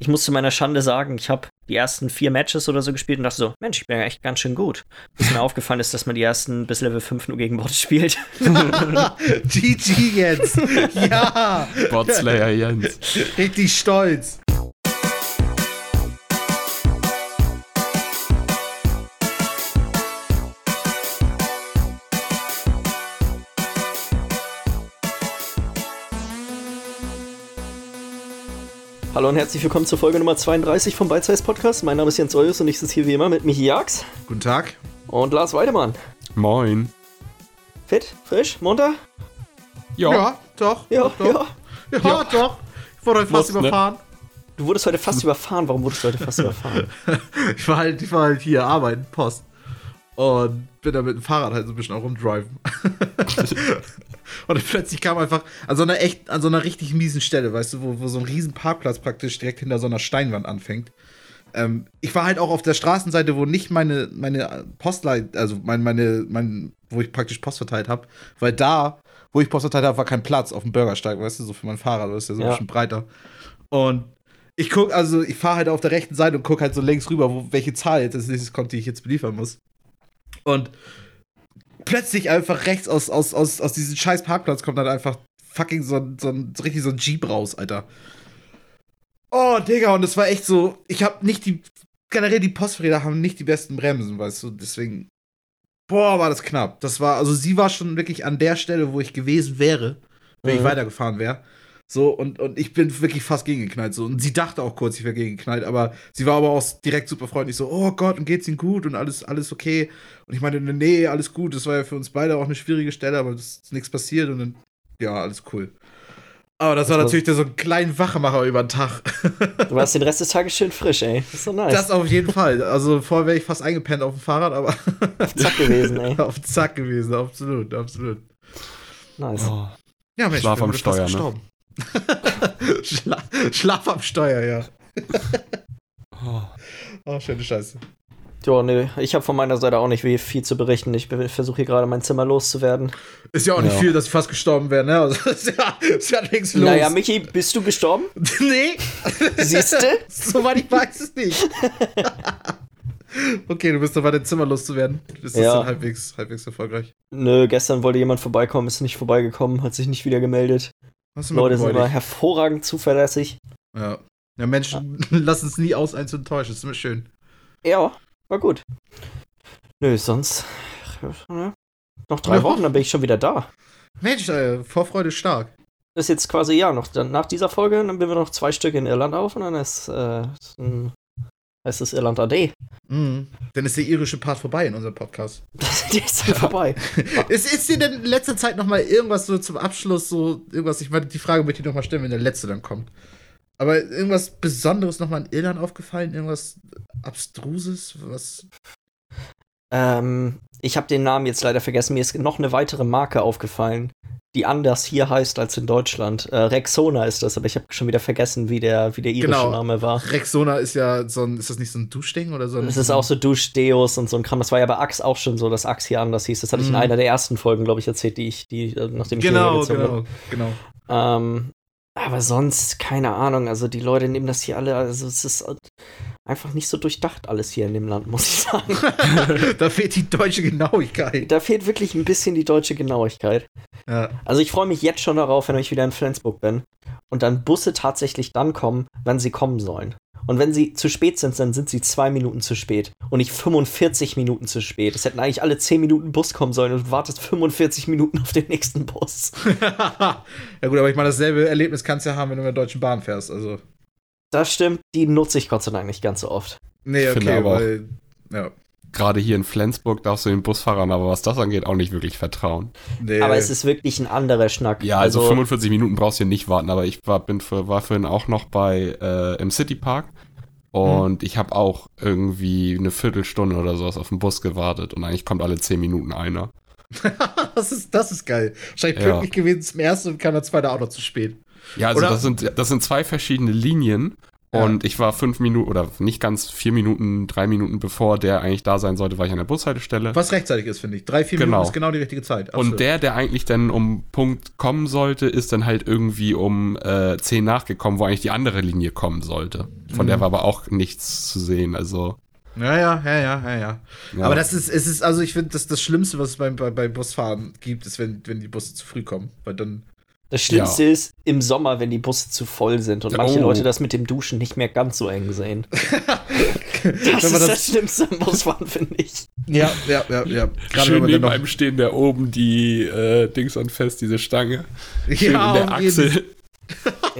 ich muss zu meiner Schande sagen, ich habe die ersten vier Matches oder so gespielt und dachte so, Mensch, ich bin ja echt ganz schön gut. Bis mir aufgefallen ist, dass man die ersten bis Level 5 nur gegen Bots spielt. GG jetzt. Ja. Botslayer Jens. Richtig stolz. Hallo und herzlich willkommen zur Folge Nummer 32 vom Bite Size Podcast. Mein Name ist Jens Eulus und ich sitze hier wie immer mit Michi Jax Guten Tag. und Lars Weidemann. Moin. Fit? Frisch? Munter? Ja. doch. Ja, doch, ja. doch. Ja, doch. Ich wurde heute fast Muss, ne? überfahren. Du wurdest heute fast überfahren. Warum wurdest du heute fast überfahren? Ich war halt, ich war halt hier arbeiten, Post. Und bin da mit dem Fahrrad halt so ein bisschen auch rumdriven. und dann plötzlich kam einfach an so einer echt, an so einer richtig miesen Stelle, weißt du, wo, wo so ein riesen Parkplatz praktisch direkt hinter so einer Steinwand anfängt. Ähm, ich war halt auch auf der Straßenseite, wo nicht meine, meine Postleit, also mein, meine, mein, wo ich praktisch Post verteilt habe, weil da, wo ich Post verteilt habe, war kein Platz auf dem Bürgersteig, weißt du, so für mein Fahrrad, das ist ja so ein bisschen breiter. Und ich guck, also ich fahre halt auf der rechten Seite und guck halt so links rüber, wo, welche Zahl jetzt als nächstes kommt, die ich jetzt beliefern muss. Und plötzlich einfach rechts aus, aus, aus, aus diesem scheiß Parkplatz kommt dann einfach fucking so ein, so ein richtig so ein Jeep raus, Alter. Oh, Digga, und das war echt so, ich hab nicht die, generell die Posträder haben nicht die besten Bremsen, weißt du, deswegen, boah, war das knapp. Das war, also sie war schon wirklich an der Stelle, wo ich gewesen wäre, wenn ich Mhm. weitergefahren wäre. So, und, und ich bin wirklich fast gegengeknallt. So. Und sie dachte auch kurz, ich wäre gegengeknallt, aber sie war aber auch direkt super freundlich, so, oh Gott, und geht's Ihnen gut und alles, alles okay. Und ich meinte, nee, alles gut, das war ja für uns beide auch eine schwierige Stelle, aber es ist nichts passiert und dann, ja, alles cool. Aber das war war- natürlich der so ein kleinen Wachemacher über den Tag. Du warst den Rest des Tages schön frisch, ey. Das ist so nice. Das auf jeden Fall. Also vorher wäre ich fast eingepennt auf dem Fahrrad, aber Zack gewesen, ey. auf Zack gewesen, absolut, absolut. Nice. Oh. Ja, Mensch, Schlaf am Steuer, ne? Schla Schlaf am Steuer, ja. Oh. Oh, schöne Scheiße. Ja, nee, ich habe von meiner Seite auch nicht viel zu berichten. Ich versuche hier gerade mein Zimmer loszuwerden. Ist ja auch nicht Ja. viel, dass ich fast gestorben wäre, ne? Also, ist ja, ist ja nichts los. Naja, Michi, bist du gestorben? nee. Siehste? Soweit ich weiß es nicht. okay, du bist dabei, dein Zimmer loszuwerden. Ist das Ja. dann halbwegs, halbwegs erfolgreich? Nö, gestern wollte jemand vorbeikommen, ist nicht vorbeigekommen, hat sich nicht wieder gemeldet. Leute sind aber hervorragend zuverlässig. Ja. Ja, Menschen lassen es nie aus, einen zu enttäuschen. Das ist immer schön. Ja, war gut. Nö, sonst. ja, Noch drei Ja. Wochen, dann bin ich schon wieder da. Mensch, äh, Vorfreude stark. Das ist jetzt quasi, ja, noch dann nach dieser Folge, dann nehmen wir noch zwei Stück in Irland auf und dann ist, äh, ein, es Irland AD. Mhm. Dann ist der irische Part vorbei in unserem Podcast. Die ist dann vorbei. ist, ist dir denn in letzter Zeit noch mal irgendwas so zum Abschluss, so irgendwas, ich meine, die Frage möchte ich noch mal stellen, wenn der letzte dann kommt. Aber irgendwas Besonderes noch mal in Irland aufgefallen? Irgendwas Abstruses? Was? Ähm, ich habe den Namen jetzt leider vergessen. Mir ist noch eine weitere Marke aufgefallen, die anders hier heißt als in Deutschland. Äh, Rexona ist das, aber ich habe schon wieder vergessen, wie der, wie der irische Genau. Name war. Rexona ist ja so ein, ist das nicht so ein Duschding oder so? ein- Es ist auch so Duschdeos und so ein Kram. Das war ja bei Axe auch schon so, dass Axe hier anders hieß. Das hatte ich in Mhm. einer der ersten Folgen, glaube ich, erzählt, die ich, die, äh, nachdem ich Genau, gezogen bin. genau, genau. Ähm, aber sonst, keine Ahnung. Also die Leute nehmen das hier alle, also es ist einfach nicht so durchdacht alles hier in dem Land, muss ich sagen. da fehlt die deutsche Genauigkeit. da fehlt wirklich ein bisschen die deutsche Genauigkeit. Ja. Also ich freue mich jetzt schon darauf, wenn ich wieder in Flensburg bin und dann Busse tatsächlich dann kommen, wann sie kommen sollen. Und wenn sie zu spät sind, dann sind sie zwei Minuten zu spät und nicht 45 Minuten zu spät. Es hätten eigentlich alle 10 Minuten Bus kommen sollen und du wartest 45 Minuten auf den nächsten Bus. ja gut, aber ich meine, dasselbe Erlebnis kannst du ja haben, wenn du mit der Deutschen Bahn fährst. Also, Das stimmt, die nutze ich Gott sei Dank nicht ganz so oft. nee, finde okay, aber weil, ja. Gerade hier in Flensburg darfst du den Busfahrern, aber was das angeht, auch nicht wirklich vertrauen. Nee. Aber es ist wirklich ein anderer Schnack. Ja, also, 45 Minuten brauchst du hier nicht warten, aber ich war, bin für, war vorhin auch noch bei äh, im City Park und ich habe auch irgendwie eine Viertelstunde oder sowas auf den Bus gewartet und eigentlich kommt alle 10 Minuten einer. das, ist, das ist geil. Wahrscheinlich Ja. pünktlich gewesen zum ersten und kam der zweite auch noch zu spät. Ja, also Oder- das sind, das sind zwei verschiedene Linien Ja. Und ich war fünf Minuten oder nicht ganz vier Minuten, drei Minuten bevor der eigentlich da sein sollte, war ich an der Bushaltestelle. Was rechtzeitig ist, finde ich. Drei, vier Genau. Minuten ist genau die richtige Zeit. Absolut. Und der, der eigentlich dann um Punkt kommen sollte, ist dann halt irgendwie um äh, 10 nachgekommen, wo eigentlich die andere Linie kommen sollte. Von Mhm. der war aber auch nichts zu sehen. Also, Ja, ja, ja, ja, ja, ja. ja. Aber das ist, es ist, also ich finde, das, das Schlimmste, was es beim, bei, bei Busfahren gibt, ist, wenn, wenn die Busse zu früh kommen. Weil dann. Das Schlimmste ist im Sommer, wenn die Busse zu voll sind und manche Oh. Leute das mit dem Duschen nicht mehr ganz so eng sehen. Das wenn ist man das, das, Schlimmste am Busfahren, finde ich. ja, ja, ja, ja. Gerade wenn Schön man neben einem stehen, der oben die äh, Dings anfasst, diese Stange. Schön ja, in der Achsel.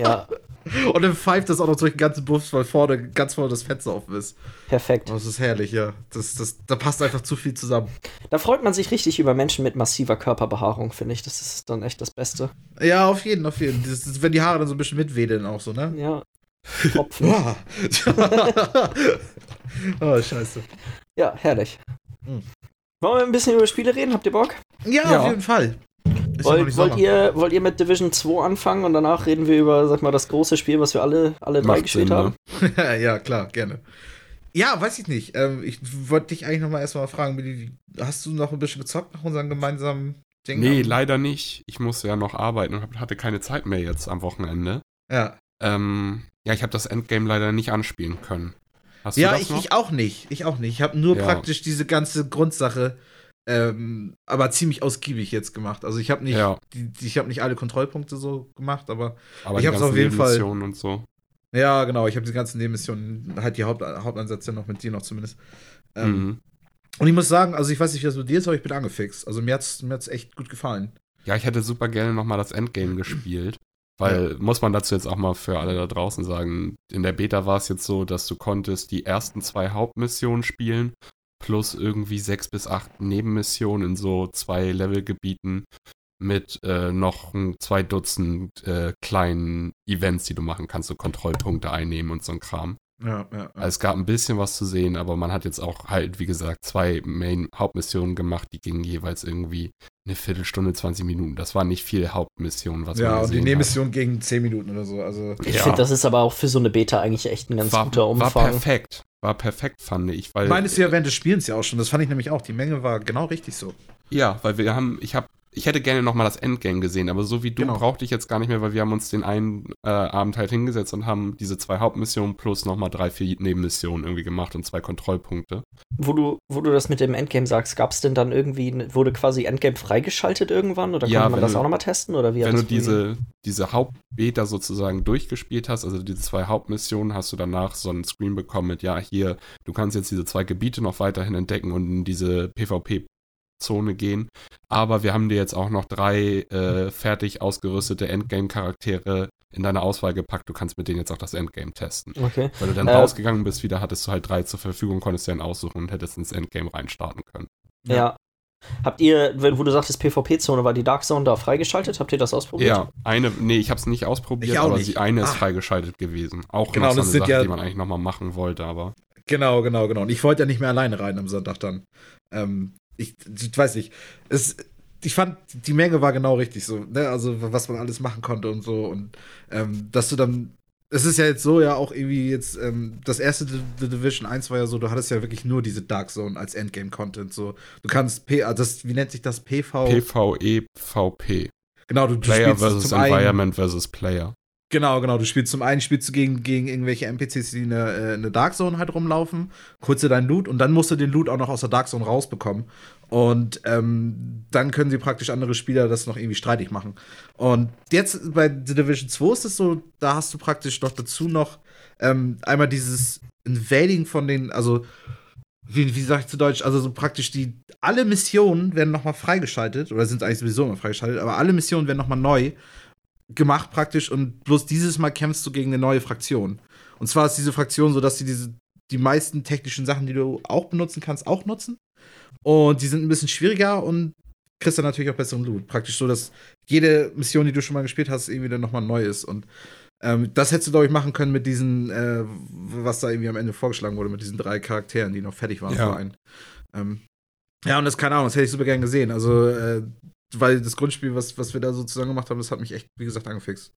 Ja, Und dann pfeift das auch noch durch den ganzen Bus, weil vorne ganz vorne das Fenster offen ist. perfekt. Oh, das ist herrlich, ja. Das, das, da passt einfach zu viel zusammen. Da freut man sich richtig über Menschen mit massiver Körperbehaarung, finde ich. Das ist dann echt das Beste. Ja, auf jeden, auf jeden. Das, das, wenn die Haare dann so ein bisschen mitwedeln auch so, ne? Ja. Tropfen. Oh, scheiße. Ja, herrlich. Hm. Wollen wir ein bisschen über Spiele reden? Habt ihr Bock? Ja, Ja. auf jeden Fall. Wollt, wollt, ihr, wollt ihr mit Division 2 anfangen und danach reden wir über, sag mal, das große Spiel, was wir alle, alle drei gespielt Sinn, haben? ne? ja, klar, gerne. Ja, weiß ich nicht. Ähm, ich wollte dich eigentlich noch mal erstmal fragen, hast du noch ein bisschen gezockt nach unserem gemeinsamen Ding? Nee, am- leider nicht. Ich musste ja noch arbeiten und hatte keine Zeit mehr jetzt am Wochenende. Ja, Ähm, ja, ich habe das Endgame leider nicht anspielen können. Hast ja du das ich, noch? ich auch nicht. Ich auch nicht. Ich habe nur Ja. praktisch diese ganze Grundsache, ähm, aber ziemlich ausgiebig jetzt gemacht. Also ich habe nicht, Ja. die, ich habe nicht alle Kontrollpunkte so gemacht, aber aber ich hab's ganzen auf jeden Fall- und so. ja, genau. Ich habe die ganzen Nebenmissionen, halt die Haupt, Hauptansätze noch mit dir noch zumindest. Ähm, Mhm. Und ich muss sagen, also ich weiß nicht, wie das mit dir ist, aber ich bin angefixt. Also mir hat's, mir hat's echt gut gefallen. Ja, ich hätte super gerne nochmal das Endgame gespielt. Weil, muss man dazu jetzt auch mal für alle da draußen sagen, in der Beta war es jetzt so, dass du konntest die ersten zwei Hauptmissionen spielen, plus irgendwie sechs bis acht Nebenmissionen in so zwei Levelgebieten mit äh, noch ein, zwei Dutzend äh, kleinen Events, die du machen kannst, so Kontrollpunkte einnehmen und so ein Kram. Ja, ja. ja. Also es gab ein bisschen was zu sehen, aber man hat jetzt auch halt, wie gesagt, zwei Main-Hauptmissionen gemacht, die gingen jeweils irgendwie eine Viertelstunde, 20 Minuten. Das war nicht viel Hauptmission, was ja, man und die Nebenmission gegen 10 Minuten oder so. Also, Ich Ja. finde, das ist aber auch für so eine Beta eigentlich echt ein ganz. War, guter war Umfang. perfekt. War perfekt, fand ich. Weil, meinst du ja während des Spielens ja auch schon. Das fand ich nämlich auch. Die Menge war genau richtig so. Ja, weil wir haben, ich habe, ich hätte gerne nochmal das Endgame gesehen, aber so wie du Genau. brauchte ich jetzt gar nicht mehr, weil wir haben uns den einen äh, Abend halt hingesetzt und haben diese zwei Hauptmissionen plus nochmal drei, vier Nebenmissionen irgendwie gemacht und zwei Kontrollpunkte. Wo du, wo du das mit dem Endgame sagst, gab es denn dann irgendwie, wurde quasi Endgame freigeschaltet irgendwann oder Ja, konnte man das du- auch nochmal testen? Oder wie Wenn du diese, diese Hauptbeta sozusagen durchgespielt hast, also diese zwei Hauptmissionen, hast du danach so einen Screen bekommen mit, ja, hier, du kannst jetzt diese zwei Gebiete noch weiterhin entdecken und in diese PvP-Zone gehen. Aber wir haben dir jetzt auch noch drei äh, fertig ausgerüstete Endgame-Charaktere in deine Auswahl gepackt. Du kannst mit denen jetzt auch das Endgame testen. Okay. Weil du dann Äh, rausgegangen bist, wieder hattest du halt drei zur Verfügung, konntest dir dann aussuchen und hättest ins Endgame reinstarten können. Ja. Habt ihr, wenn- wo du sagtest, PvP-Zone, war die Dark Zone da freigeschaltet? Habt ihr das ausprobiert? Ja, eine, nee, ich habe es nicht ausprobiert, aber nicht. sie, eine ist Ah. freigeschaltet gewesen. Auch Genau, noch so das eine sind Sache, ja- die man eigentlich nochmal machen wollte, aber Genau, genau, genau. Und ich wollte ja nicht mehr alleine rein am Sonntag dann. Ähm, ich, ich weiß nicht. Es, ich fand, die Menge war genau richtig so. Ne? Also, was man alles machen konnte und so. Und ähm, dass du dann. Es ist ja jetzt so, ja, auch irgendwie jetzt, ähm, das erste The Division 1 war ja so, du hattest ja wirklich nur diese Dark Zone als Endgame-Content. So, du kannst P, ah, das, wie nennt sich das? PV? PvE, VP. genau, du, du Player spielst versus Environment versus Player. Genau, genau. Du spielst zum einen spielst du gegen, gegen irgendwelche NPCs, die in der, äh, in der Dark Zone halt rumlaufen, kurze deinen Loot und dann musst du den Loot auch noch aus der Dark Zone rausbekommen. Und ähm, dann können sie praktisch andere Spieler das noch irgendwie streitig machen. Und jetzt bei The Division 2 ist es so, da hast du praktisch noch dazu noch ähm, einmal dieses Invading von den, also wie, wie sag ich zu Deutsch, also so praktisch die, alle Missionen werden nochmal freigeschaltet, oder sind eigentlich sowieso immer freigeschaltet, aber alle Missionen werden nochmal neu gemacht praktisch und bloß dieses Mal kämpfst du gegen eine neue Fraktion. Und zwar ist diese Fraktion so, dass sie diese, die meisten technischen Sachen, die du auch benutzen kannst, auch nutzen. Und die sind ein bisschen schwieriger und kriegst dann natürlich auch besseren Loot. Praktisch so, dass jede Mission, die du schon mal gespielt hast, irgendwie dann nochmal neu ist. Und ähm, das hättest du, glaube ich, machen können mit diesen, äh, was da irgendwie am Ende vorgeschlagen wurde, mit diesen drei Charakteren, die noch fertig waren Ja. für einen. Ähm, ja, und das, keine Ahnung, das hätte ich super gern gesehen. Also, äh, weil das Grundspiel, was, was wir da so zusammen gemacht haben, das hat mich echt, wie gesagt, angefixt.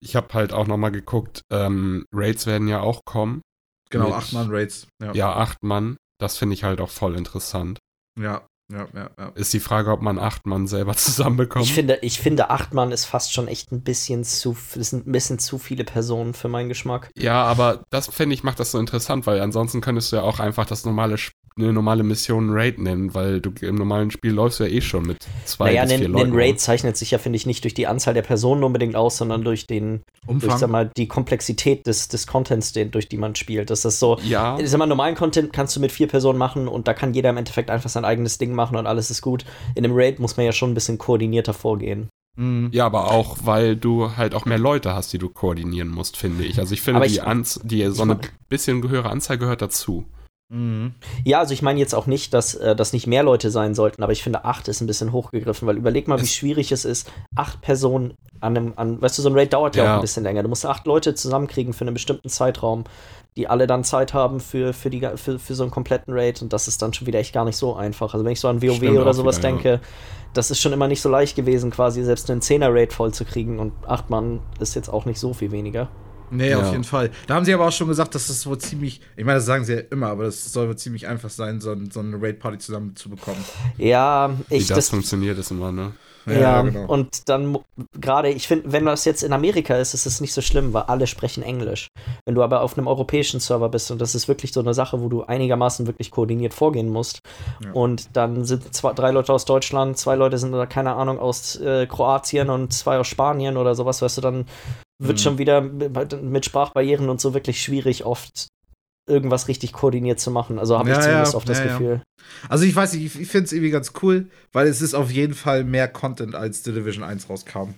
ich habe halt auch nochmal geguckt, ähm, Raids werden ja auch kommen. Genau, Mit- acht Mann Raids. Ja. Ja, acht Mann. Das finde ich halt auch voll interessant. Ja, ja, ja, ja. Ist die Frage, ob man acht Mann selber zusammenbekommt. Ich finde, ich finde, acht Mann ist fast schon echt ein bisschen zu, das sind ein bisschen zu viele Personen für meinen Geschmack. Ja, aber das finde ich macht das so interessant, weil ansonsten könntest du ja auch einfach das normale eine normale Mission Raid nennen, weil du im normalen Spiel läufst du ja eh schon mit zwei naja, bis vier ein, Leuten. ein Raid zeichnet sich ja, finde ich, nicht durch die Anzahl der Personen unbedingt aus, sondern durch den, durch, sag Umfang. mal, die Komplexität des, des Contents, den, durch die man spielt. Das ist so, Ja, ich sag mal, normalen Content kannst du mit vier Personen machen und da kann jeder im Endeffekt einfach sein eigenes Ding machen und alles ist gut. In einem Raid muss man ja schon ein bisschen koordinierter vorgehen. Mhm. ja, aber auch, weil du halt auch mehr Leute hast, die du koordinieren musst, finde ich. Also ich finde, Aber die, ich- Anz die so eine bisschen höhere Anzahl gehört dazu. Mhm. Ja, also ich meine jetzt auch nicht, dass äh, das nicht mehr Leute sein sollten, aber ich finde, acht ist ein bisschen hochgegriffen, weil überleg mal, wie schwierig es ist, acht Personen an einem, an, weißt du, so ein Raid dauert ja, Ja. auch ein bisschen länger. Du musst acht Leute zusammenkriegen für einen bestimmten Zeitraum, die alle dann Zeit haben für, für, die, für, für so einen kompletten Raid und das ist dann schon wieder echt gar nicht so einfach. Also wenn ich so an WoW Stimmt oder sowas wieder, ja. denke, das ist schon immer nicht so leicht gewesen, quasi selbst einen 10er-Raid voll zu kriegen und acht Mann ist jetzt auch nicht so viel weniger. Nee, Ja. auf jeden Fall. Da haben sie aber auch schon gesagt, dass das wohl ziemlich, ich meine, das sagen sie ja immer, aber das soll wohl ziemlich einfach sein, so, ein- so eine Raid-Party zusammen zu bekommen. Ja, Wie ich, das, das, funktioniert, ist immer, ne? Ja, genau. und dann gerade, ich finde, wenn das jetzt in Amerika ist, ist es nicht so schlimm, weil alle sprechen Englisch. Wenn du aber auf einem europäischen Server bist und das ist wirklich so eine Sache, wo du einigermaßen wirklich koordiniert vorgehen musst Ja. und dann sind zwei, drei Leute aus Deutschland, zwei Leute sind oder keine Ahnung aus äh, Kroatien und zwei aus Spanien oder sowas, weißt du, dann wird Mhm. schon wieder mit, Sprachbarrieren und so wirklich schwierig oft irgendwas richtig koordiniert zu machen. Also habe Ja, ich zumindest ja, oft das ja, ja. Gefühl. Also ich weiß nicht, ich, ich finde es irgendwie ganz cool, weil es ist auf jeden Fall mehr Content, als The Division 1 rauskam.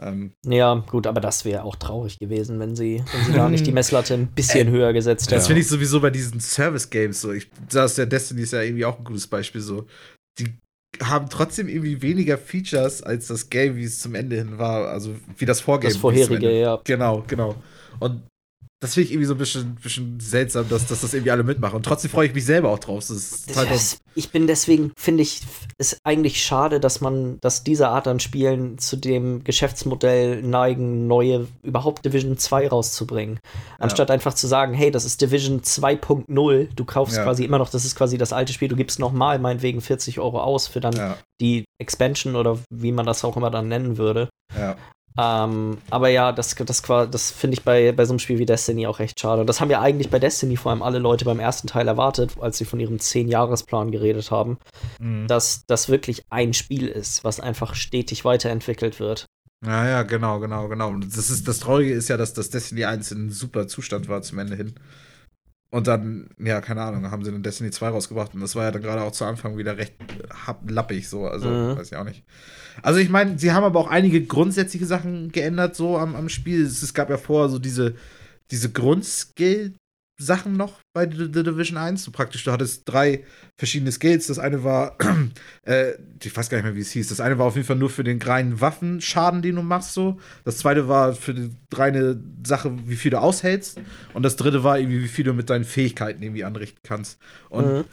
Ähm, Ja, gut, aber das wäre auch traurig gewesen, wenn sie, wenn sie da nicht die Messlatte ein bisschen höher gesetzt Das hätten. finde ich sowieso bei diesen Service-Games so. Ich, das der Destiny ist ja irgendwie auch ein gutes Beispiel so. Die haben trotzdem irgendwie weniger Features als das Game, wie es zum Ende hin war. Also wie das Vorgame. Das vorherige, ja. Genau, genau. Und das finde ich irgendwie so ein bisschen, bisschen seltsam, dass, dass das irgendwie alle mitmachen. Und trotzdem freue ich mich selber auch drauf. Das ist halt Das, ich bin deswegen, finde ich, es eigentlich schade, dass man, dass diese Art an Spielen zu dem Geschäftsmodell neigen, neue, überhaupt Division 2 rauszubringen. Anstatt einfach zu sagen, hey, das ist Division 2.0, du kaufst Ja. quasi immer noch, das ist quasi das alte Spiel, du gibst nochmal meinetwegen 40 Euro aus für dann ja, die Expansion oder wie man das auch immer dann nennen würde. ja. Ähm, aber ja, das, das, das finde ich bei, bei so einem Spiel wie Destiny auch echt schade. Und das haben ja eigentlich bei Destiny vor allem alle Leute beim ersten Teil erwartet, als sie von ihrem 10-Jahres-Plan geredet haben, Mhm. dass das wirklich ein Spiel ist, was einfach stetig weiterentwickelt wird. Ja, ja, genau, genau, genau. Und das, ist, das Traurige ist ja, dass das Destiny 1 in einem super Zustand war zum Ende hin. Und dann, ja, keine Ahnung, haben sie dann Destiny 2 rausgebracht. Und das war ja dann gerade auch zu Anfang wieder recht lappig, so. Also, Mhm. weiß ich auch nicht. Also, ich meine, sie haben aber auch einige grundsätzliche Sachen geändert, so am, am Spiel. Es, es gab ja vorher so diese, diese Grundskill-Sachen noch bei The, The Division 1. So praktisch, du hattest drei verschiedene Skills. Das eine war, äh, ich weiß gar nicht mehr, wie es hieß. Das eine war auf jeden Fall nur für den reinen Waffenschaden, den du machst, so. Das zweite war für die reine Sache, wie viel du aushältst. Und das dritte war irgendwie, wie viel du mit deinen Fähigkeiten irgendwie anrichten kannst. Und Mhm.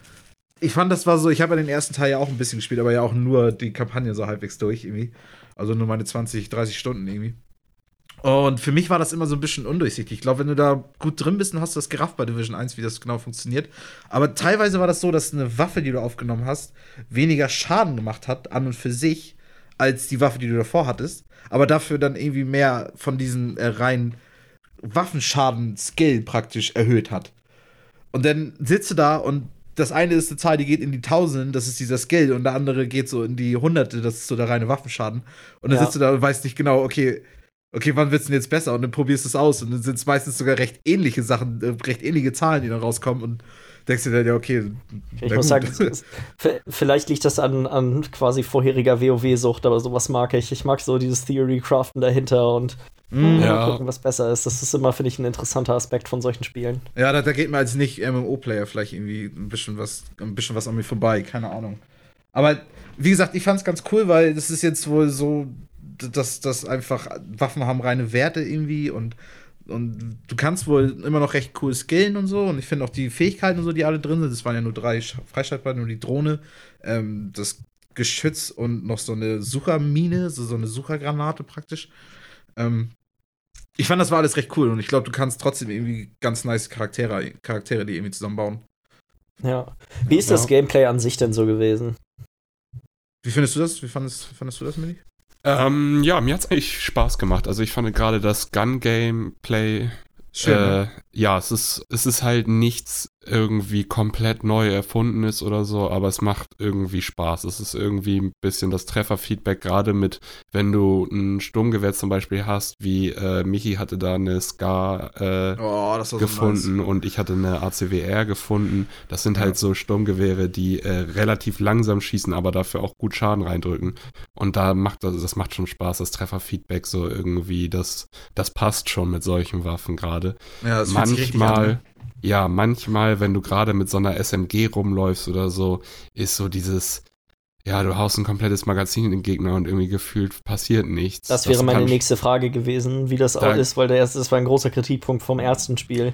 ich fand, das war so, ich habe ja den ersten Teil ja auch ein bisschen gespielt, aber ja auch nur die Kampagne so halbwegs durch irgendwie. Also nur meine 20, 30 Stunden irgendwie. Und für mich war das immer so ein bisschen undurchsichtig. Ich glaube, wenn du da gut drin bist, dann hast du das gerafft bei Division 1, wie das genau funktioniert. Aber teilweise war das so, dass eine Waffe, die du aufgenommen hast, weniger Schaden gemacht hat an und für sich, als die Waffe, die du davor hattest. Aber dafür dann irgendwie mehr von diesen äh, reinen Waffenschaden-Skill praktisch erhöht hat. Und dann sitzt du da und das eine ist eine Zahl, die geht in die Tausenden, das ist dieser Skill, und der andere geht so in die Hunderte, das ist so der reine Waffenschaden. Und dann Ja. sitzt du da und weißt nicht genau, okay, okay, wann wird's denn jetzt besser? Und dann probierst du es aus und dann sind es meistens sogar recht ähnliche Sachen, äh, recht ähnliche Zahlen, die dann rauskommen und denkst dir dann, ja, okay. Ich muss gut. sagen, es- es- vielleicht liegt das an, an quasi vorheriger WoW-Sucht, aber sowas mag ich. Ich mag so dieses Theory-Craften dahinter und Mm. Ja. mal gucken, was besser ist. Das ist immer, finde ich, ein interessanter Aspekt von solchen Spielen. Ja, da, da geht mir als nicht-MMO-Player vielleicht irgendwie ein bisschen was, ein bisschen was an mir vorbei, keine Ahnung. Aber wie gesagt, ich fand's ganz cool, weil das ist jetzt wohl so, dass, dass einfach Waffen haben reine Werte irgendwie und, und du kannst wohl immer noch recht cool skillen und so. Und ich finde auch die Fähigkeiten und so, die alle drin sind, das waren ja nur drei sch- freischaltbare, nur die Drohne, ähm, das Geschütz und noch so eine Suchermine, so, so eine Suchergranate praktisch. Ähm, ich fand, das war alles recht cool und ich glaube, du kannst trotzdem irgendwie ganz nice Charaktere, Charaktere die irgendwie zusammenbauen. Ja. Wie ist das Ja. Gameplay an sich denn so gewesen? Wie findest du das? Wie fandest, fandest du das, Milli? Ähm, ja, mir hat's eigentlich Spaß gemacht. Also ich fand gerade das Gun-Gameplay Schön. äh, ne? ja, es ist, es ist halt nichts irgendwie komplett neu erfundenes oder so, aber es macht irgendwie Spaß. Es ist irgendwie ein bisschen das Trefferfeedback, gerade mit, wenn du ein Sturmgewehr zum Beispiel hast, wie äh, Michi hatte da eine Ska äh, oh, war so gefunden und ich hatte eine ACWR gefunden. Das sind halt so Sturmgewehre, die äh, relativ langsam schießen, aber dafür auch gut Schaden reindrücken. Und da macht das, das macht schon Spaß, das Trefferfeedback so irgendwie, das, das passt schon mit solchen Waffen gerade. nice. Ja, das an, Manchmal, ne? Ja, manchmal, wenn du gerade mit so einer SMG rumläufst oder so, ist so dieses, ja, du haust ein komplettes Magazin in den Gegner und irgendwie gefühlt passiert nichts. Das wäre meine kann- nächste Frage gewesen, wie das Da- auch ist, weil der erste, das war ein großer Kritikpunkt vom ersten Spiel,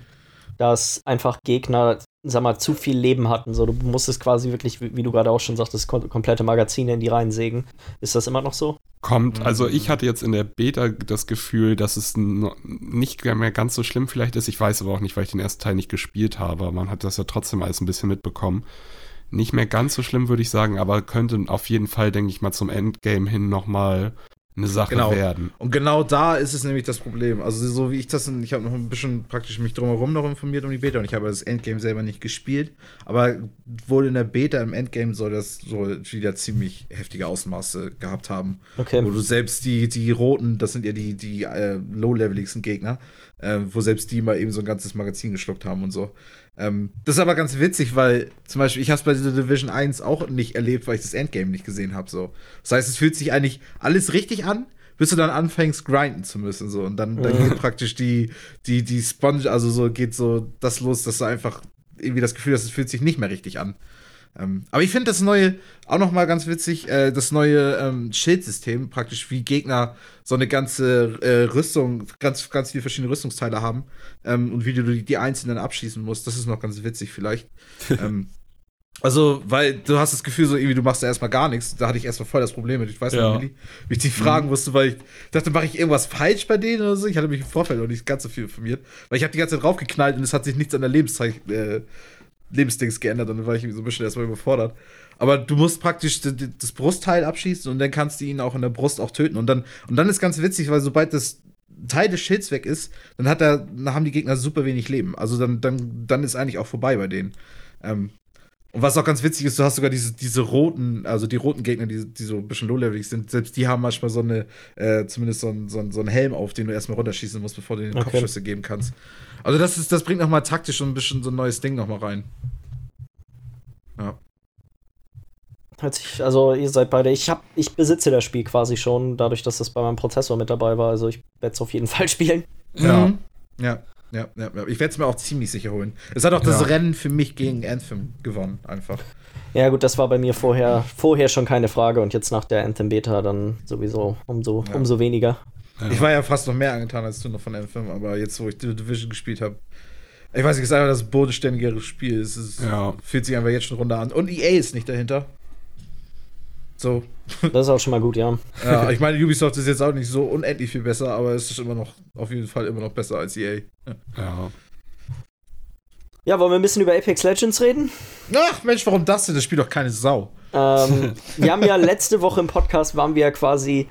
dass einfach Gegner, sag mal, zu viel Leben hatten. So, du musstest quasi wirklich, wie, wie du gerade auch schon sagtest, kom komplette Magazine in die reinsägen. Ist das immer noch so? kommt. Mhm. Also ich hatte jetzt in der Beta das Gefühl, dass es nicht mehr ganz so schlimm vielleicht ist. Ich weiß aber auch nicht, weil ich den ersten Teil nicht gespielt habe. Man hat das ja trotzdem alles ein bisschen mitbekommen. Nicht mehr ganz so schlimm, würde ich sagen, aber könnte auf jeden Fall, denke ich mal, zum Endgame hin nochmal eine Sache Genau. werden. Und genau da ist es nämlich das Problem. Also so wie ich das, ich habe noch ein bisschen praktisch mich drumherum noch informiert um die Beta und ich habe das Endgame selber nicht gespielt. Aber wohl in der Beta im Endgame soll das so wieder ziemlich heftige Ausmaße gehabt haben. Okay. Wo du selbst die, die roten, das sind ja die, die äh, low-leveligsten Gegner, äh, wo selbst die mal eben so ein ganzes Magazin geschluckt haben und so. Ähm, das ist aber ganz witzig, weil zum Beispiel ich habe es bei The Division 1 auch nicht erlebt, weil ich das Endgame nicht gesehen habe. So. Das heißt, es fühlt sich eigentlich alles richtig an, bis du dann anfängst, grinden zu müssen. So. Und dann, dann geht praktisch die, die, die Sponge, also so geht so das los, dass du einfach irgendwie das Gefühl hast, es fühlt sich nicht mehr richtig an. Ähm, aber ich finde das neue auch noch mal ganz witzig, äh, das neue ähm, Schildsystem, praktisch wie Gegner so eine ganze äh, Rüstung, ganz, ganz viele verschiedene Rüstungsteile haben ähm, und wie du die, die einzelnen abschießen musst. Das ist noch ganz witzig vielleicht. ähm, also, weil du hast das Gefühl, so irgendwie, du machst da erstmal gar nichts. Da hatte ich erstmal voll das Problem mit. Ich weiß Ja. nicht, wie ich die fragen musste, weil ich dachte, mache ich irgendwas falsch bei denen oder so? Ich hatte mich im Vorfeld noch nicht ganz so viel informiert. Weil ich habe die ganze Zeit draufgeknallt und es hat sich nichts an der Lebenszeit, äh, Lebensdings geändert und dann war ich so ein bisschen erstmal überfordert. Aber du musst praktisch das Brustteil abschießen und dann kannst du ihn auch in der Brust auch töten. Und dann, und dann ist ganz witzig, weil sobald das Teil des Schilds weg ist, dann hat er, dann haben die Gegner super wenig Leben. Also dann, dann, dann ist eigentlich auch vorbei bei denen. Ähm, und was auch ganz witzig ist, du hast sogar diese, diese roten, also die roten Gegner, die, die so ein bisschen low-levelig sind, selbst die haben manchmal so eine, äh, zumindest so einen so einen- so einen Helm auf, den du erstmal runterschießen musst, bevor du den Okay. Kopfschüsse geben kannst. Also das ist, das bringt nochmal taktisch so ein bisschen so ein neues Ding nochmal rein. Ja. Also ihr seid beide, ich hab, ich besitze das Spiel quasi schon, dadurch, dass das bei meinem Prozessor mit dabei war. Also ich werde es auf jeden Fall spielen. Ja. Mhm. Ja, ja, ja, ja. Ich werde es mir auch ziemlich sicher holen. Es hat auch das Ja. Rennen für mich gegen Anthem gewonnen, einfach. Ja, gut, das war bei mir vorher, vorher schon keine Frage und jetzt nach der Anthem Beta dann sowieso umso, Ja. umso weniger. Ja. Ich war ja fast noch mehr angetan als du noch von Anthem, aber jetzt, wo ich The Division gespielt habe, ich weiß nicht, es ist einfach das bodenständigere Spiel. Es ist, Ja. fühlt sich einfach jetzt schon runter an. Und EA ist nicht dahinter. So. Das ist auch schon mal gut, ja. Ja, ich meine, Ubisoft ist jetzt auch nicht so unendlich viel besser, aber es ist immer noch, auf jeden Fall immer noch besser als EA. Ja. Ja, wollen wir ein bisschen über Apex Legends reden? Ach, Mensch, warum das denn? Das spielt doch keine Sau. Ähm, wir haben ja letzte Woche im Podcast waren wir ja quasi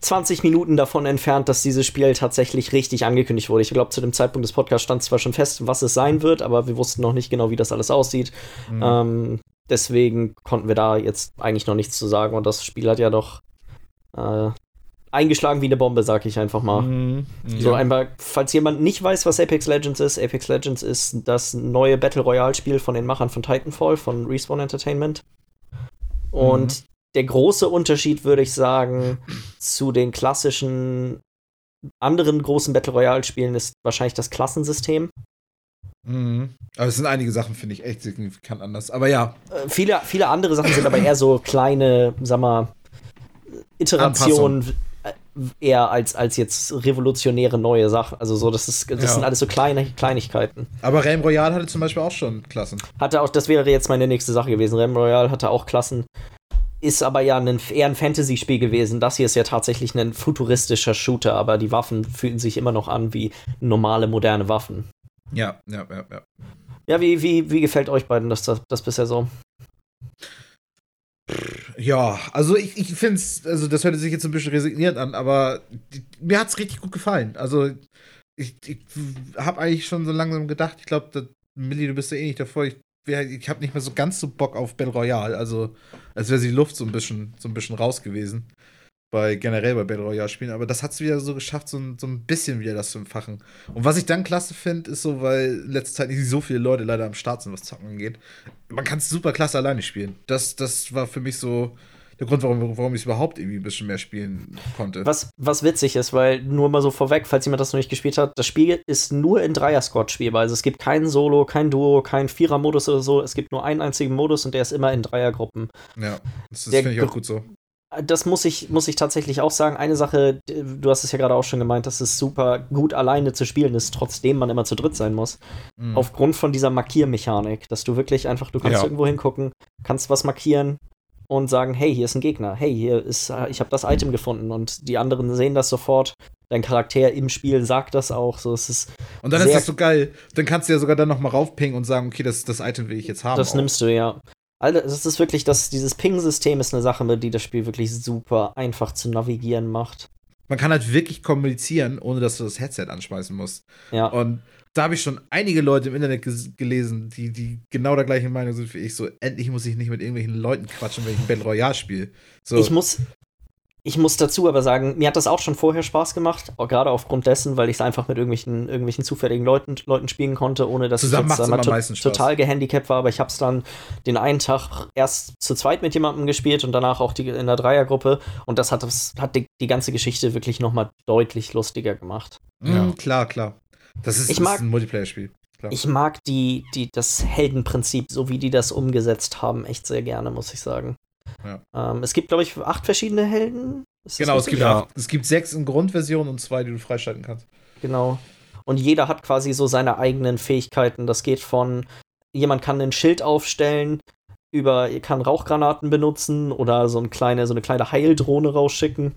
20 Minuten davon entfernt, dass dieses Spiel tatsächlich richtig angekündigt wurde. Ich glaube, zu dem Zeitpunkt des Podcasts stand zwar schon fest, was es sein wird, aber wir wussten noch nicht genau, wie das alles aussieht. Mhm. Ähm, deswegen konnten wir da jetzt eigentlich noch nichts zu sagen und das Spiel hat ja doch äh, eingeschlagen wie eine Bombe, sag ich einfach mal. Mhm. So einmal, falls jemand nicht weiß, was Apex Legends ist, Apex Legends ist das neue Battle Royale Spiel von den Machern von Titanfall, von Respawn Entertainment. Und der große Unterschied, würde ich sagen, zu den klassischen anderen großen Battle Royale Spielen ist wahrscheinlich das Klassensystem. Mhm. Aber es sind einige Sachen, finde ich, echt signifikant anders. Aber ja, Äh, viele, viele andere Sachen sind aber eher so kleine, sag mal, Iterationen äh, eher als, als jetzt revolutionäre neue Sachen. Also so, das ist, das Ja. sind alles so kleine Kleinigkeiten. aber Realm Royale hatte zum Beispiel auch schon Klassen. Hatte auch, das wäre jetzt meine nächste Sache gewesen. Rem Royal hatte auch Klassen. Ist aber ja ein, eher ein Fantasy-Spiel gewesen. Das hier ist ja tatsächlich ein futuristischer Shooter, aber die Waffen fühlen sich immer noch an wie normale, moderne Waffen. Ja, ja, ja, ja. Ja, wie, wie, wie gefällt euch beiden das, das, das bisher so? Ja, also ich, ich finde es, also das hört sich jetzt ein bisschen resigniert an, aber die, mir hat es richtig gut gefallen. Also ich, ich habe eigentlich schon so langsam gedacht, ich glaube, Millie, du bist ja eh nicht davor, ich, ich habe nicht mehr so ganz so Bock auf Battle Royale, also als wäre die Luft so ein bisschen, so ein bisschen raus gewesen bei generell bei Battle Royale Spielen, aber das hat es wieder so geschafft, so ein, so ein bisschen wieder das zu entfachen. Und was ich dann klasse finde, ist so, weil in letzter Zeit nicht so viele Leute leider am Start sind, was Zocken angeht. Man kann es super klasse alleine spielen. Das, das war für mich so der Grund, warum, warum ich es überhaupt irgendwie ein bisschen mehr spielen konnte. Was, was witzig ist, weil nur mal so vorweg, falls jemand das noch nicht gespielt hat, das Spiel ist nur in Dreier-Squad spielbar. Also es gibt keinen Solo, kein Duo, kein Vierer-Modus oder so. Es gibt nur einen einzigen Modus und der ist immer in Dreiergruppen. Ja, das, das finde ich auch gut so das muss ich, muss ich tatsächlich auch sagen. Eine Sache, du hast es ja gerade auch schon gemeint, dass es super gut alleine zu spielen ist, trotzdem man immer zu dritt sein muss. Mhm. Aufgrund von dieser Markiermechanik, dass du wirklich einfach, du kannst ja. irgendwo hingucken, kannst was markieren und sagen, hey, hier ist ein Gegner, hey, hier ist, ich habe das Item gefunden und die anderen sehen das sofort. Dein Charakter im Spiel sagt das auch. So, es ist und dann ist das so geil. Dann kannst du ja sogar dann noch mal raufpingen und sagen, okay, das, das Item will ich jetzt haben. Das auch. nimmst du, ja. Alter, das ist wirklich, das, dieses Ping-System ist eine Sache, die das Spiel wirklich super einfach zu navigieren macht. Man kann halt wirklich kommunizieren, ohne dass du das Headset anschmeißen musst. Ja. Und da habe ich schon einige Leute im Internet gelesen, die, die genau der gleichen Meinung sind wie ich. So, endlich muss ich nicht mit irgendwelchen Leuten quatschen, wenn ich ein Battle Royale spiele. So. Ich muss, ich muss dazu aber sagen, mir hat das auch schon vorher Spaß gemacht, gerade aufgrund dessen, weil ich es einfach mit irgendwelchen, irgendwelchen zufälligen Leuten, Leuten spielen konnte, ohne dass Zusammen ich jetzt einmal to total gehandicapt war. Aber ich habe es dann den einen Tag erst zu zweit mit jemandem gespielt und danach auch die, in der Dreiergruppe. Und das hat, das hat die, die ganze Geschichte wirklich noch mal deutlich lustiger gemacht. Mhm, ja. Klar, klar. Das ist, ich mag, ist ein Multiplayer-Spiel. Ich mag die, die, das Heldenprinzip, so wie die das umgesetzt haben, echt sehr gerne, muss ich sagen. Ja. Ähm, es gibt, glaube ich, acht verschiedene Helden. Genau, es gibt, ja. es gibt sechs in Grundversion und zwei, die du freischalten kannst. Genau. Und jeder hat quasi so seine eigenen Fähigkeiten. Das geht von, jemand kann ein Schild aufstellen, über, kann Rauchgranaten benutzen oder so eine kleine, so eine kleine Heildrohne rausschicken.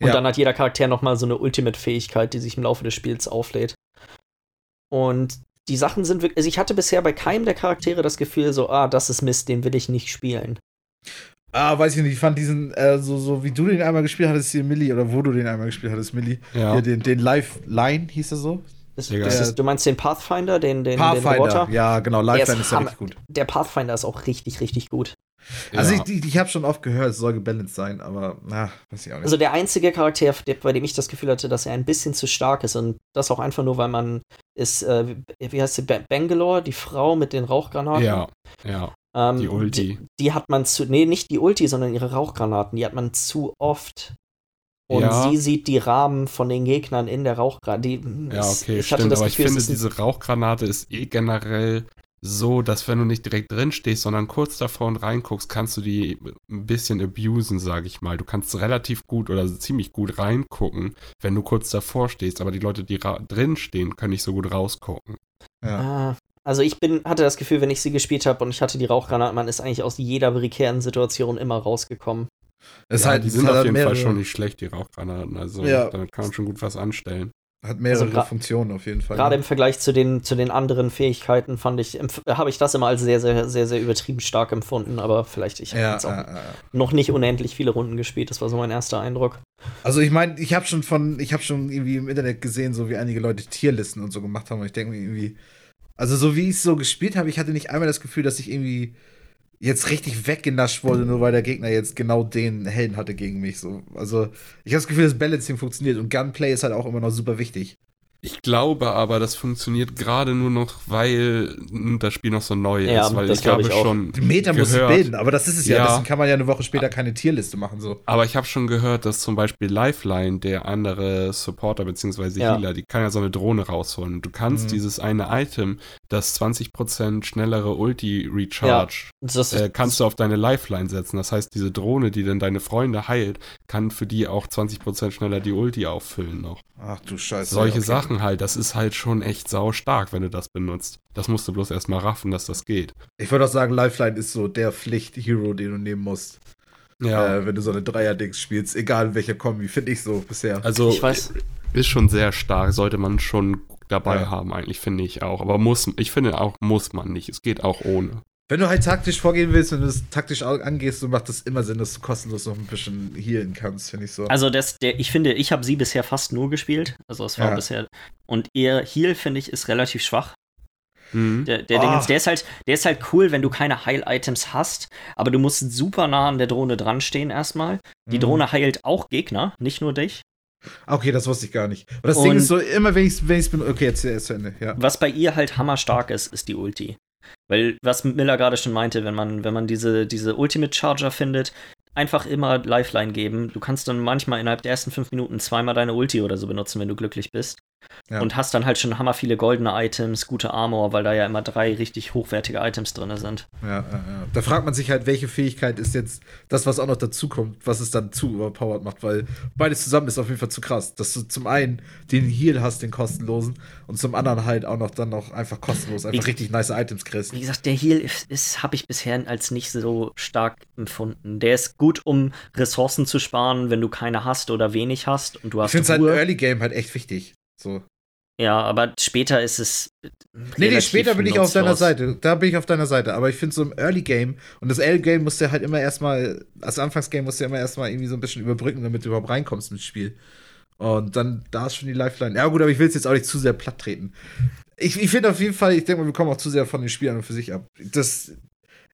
Und ja. dann hat jeder Charakter nochmal so eine Ultimate-Fähigkeit, die sich im Laufe des Spiels auflädt. Und die Sachen sind wirklich, also ich hatte bisher bei keinem der Charaktere das Gefühl, so, ah, das ist Mist, den will ich nicht spielen. Ah, weiß ich nicht. Ich fand diesen, äh, so, so wie du den einmal gespielt hattest, hier Millie, oder wo du den einmal gespielt hattest, Millie. Ja. Hier, den, den Lifeline hieß er so. Das, das ist, du meinst den Pathfinder, den, den, Pathfinder, den ja, genau. Lifeline ist, ist ja richtig gut. Der Pathfinder ist auch richtig, richtig gut. Also ja. ich, ich, ich habe schon oft gehört, es soll gebalanced sein, aber na, weiß ich auch nicht. Also der einzige Charakter, bei dem ich das Gefühl hatte, dass er ein bisschen zu stark ist und das auch einfach nur, weil man ist, äh, wie heißt sie, Bangalore, die Frau mit den Rauchgranaten. Ja, ja. Ähm, die Ulti. Die, die, hat man zu, nee, nicht die Ulti, sondern ihre Rauchgranaten, die hat man zu oft. Und ja. sie sieht die Rahmen von den Gegnern in der Rauchgranate. Ja, okay, ich stimmt, aber Gefühl, ich finde, diese Rauchgranate ist eh generell so, dass wenn du nicht direkt drin stehst, sondern kurz davor und reinguckst, kannst du die ein bisschen abusen, sage ich mal. Du kannst relativ gut oder ziemlich gut reingucken, wenn du kurz davor stehst, aber die Leute, die drin stehen, können nicht so gut rausgucken. Ja. Ah, also ich bin, hatte das Gefühl, wenn ich sie gespielt habe und ich hatte die Rauchgranate, man ist eigentlich aus jeder prekären Situation immer rausgekommen. Es ja, halt, die sind halt auf jeden Fall schon nicht schlecht, die Rauchgranaten. Also ja. damit kann man schon gut was anstellen. Hat mehrere also Funktionen auf jeden Fall. Gerade im Vergleich zu den, zu den anderen Fähigkeiten fand ich, habe ich das immer als sehr, sehr, sehr, sehr übertrieben stark empfunden, aber vielleicht, ich habe ja, jetzt auch äh, noch nicht unendlich viele Runden gespielt, das war so mein erster Eindruck. Also ich meine, ich habe schon von, ich habe schon irgendwie im Internet gesehen, so wie einige Leute Tierlisten und so gemacht haben und ich denke mir irgendwie, also so wie ich es so gespielt habe, ich hatte nicht einmal das Gefühl, dass ich irgendwie jetzt richtig weggenascht wurde, nur weil der Gegner jetzt genau den Helden hatte gegen mich. So. Also ich habe das Gefühl, das Balancing funktioniert und Gunplay ist halt auch immer noch super wichtig. Ich glaube aber, das funktioniert gerade nur noch, weil das Spiel noch so neu ja, ist. Weil ich habe schon. Die Meta gehört, muss sich bilden, aber das ist es ja. ja. Deswegen kann man ja eine Woche später keine Tierliste machen. So. Aber ich habe schon gehört, dass zum Beispiel Lifeline, der andere Supporter bzw. Ja. Healer, die kann ja so eine Drohne rausholen. Du kannst mhm. dieses eine Item, das 20% schnellere Ulti-Recharge, ja, äh, kannst du auf deine Lifeline setzen. Das heißt, diese Drohne, die dann deine Freunde heilt, kann für die auch 20% schneller die Ulti auffüllen noch. Ach du Scheiße. Solche okay. Sachen halt, das ist halt schon echt sau stark, wenn du das benutzt. Das musst du bloß erstmal raffen, dass das geht. Ich würde auch sagen, Lifeline ist so der Pflicht-Hero, den du nehmen musst. Ja. äh, wenn du so eine Dreier-Dings spielst, egal in welcher Kombi, finde ich so bisher. Also Ich weiß. ist schon sehr stark, sollte man schon dabei Ja. haben, eigentlich, finde ich auch. Aber muss, ich finde auch, muss man nicht. Es geht auch ohne. Wenn du halt taktisch vorgehen willst, wenn du es taktisch angehst, so macht das immer Sinn, dass du kostenlos noch ein bisschen healen kannst, finde ich so. Also das, der, ich finde, ich habe sie bisher fast nur gespielt. Also es war Ja. bisher. Und ihr Heal, finde ich, ist relativ schwach. Mhm. Der, der, Ah. Dingens, der ist halt, der ist halt cool, wenn du keine Heil-Items hast, aber du musst super nah an der Drohne dran stehen erstmal. Die Mhm. Drohne heilt auch Gegner, nicht nur dich. Okay, das wusste ich gar nicht. Aber das Ding Und- ist so, immer wenn ich es bin. Okay, jetzt ist zu Ende, ja. Was bei ihr halt hammerstark ist, ist die Ulti. Weil, was Miller gerade schon meinte, wenn man, wenn man diese, diese Ultimate Charger findet, einfach immer Lifeline geben. Du kannst dann manchmal innerhalb der ersten fünf Minuten zweimal deine Ulti oder so benutzen, wenn du glücklich bist. Ja. Und hast dann halt schon hammer viele goldene Items, gute Armor, weil da ja immer drei richtig hochwertige Items drin sind. Ja, ja, ja. Da fragt man sich halt, welche Fähigkeit ist jetzt das, was auch noch dazu kommt, was es dann zu überpowered macht, weil beides zusammen ist auf jeden Fall zu krass. Dass du zum einen den Heal hast, den kostenlosen, und zum anderen halt auch noch dann noch einfach kostenlos einfach Wie- richtig nice Items kriegst. Wie gesagt, der Heal ist, ist habe ich bisher als nicht so stark empfunden. Der ist gut, um Ressourcen zu sparen, wenn du keine hast oder wenig hast und du Ich hast finde es halt. Early Game halt echt wichtig. So. Ja, aber später ist es. Nee, nee, später bin ich auf deiner. Seite. Da bin ich auf deiner Seite. Aber ich finde so im Early Game und das Early Game musst du halt immer erstmal, als Anfangsgame musst du ja immer erstmal irgendwie so ein bisschen überbrücken, damit du überhaupt reinkommst ins Spiel. Und dann, da ist schon die Lifeline. Ja, gut, aber ich will es jetzt auch nicht zu sehr platt treten. Ich, ich finde auf jeden Fall, ich denke mal, wir kommen auch zu sehr von den Spielern für sich ab. Das,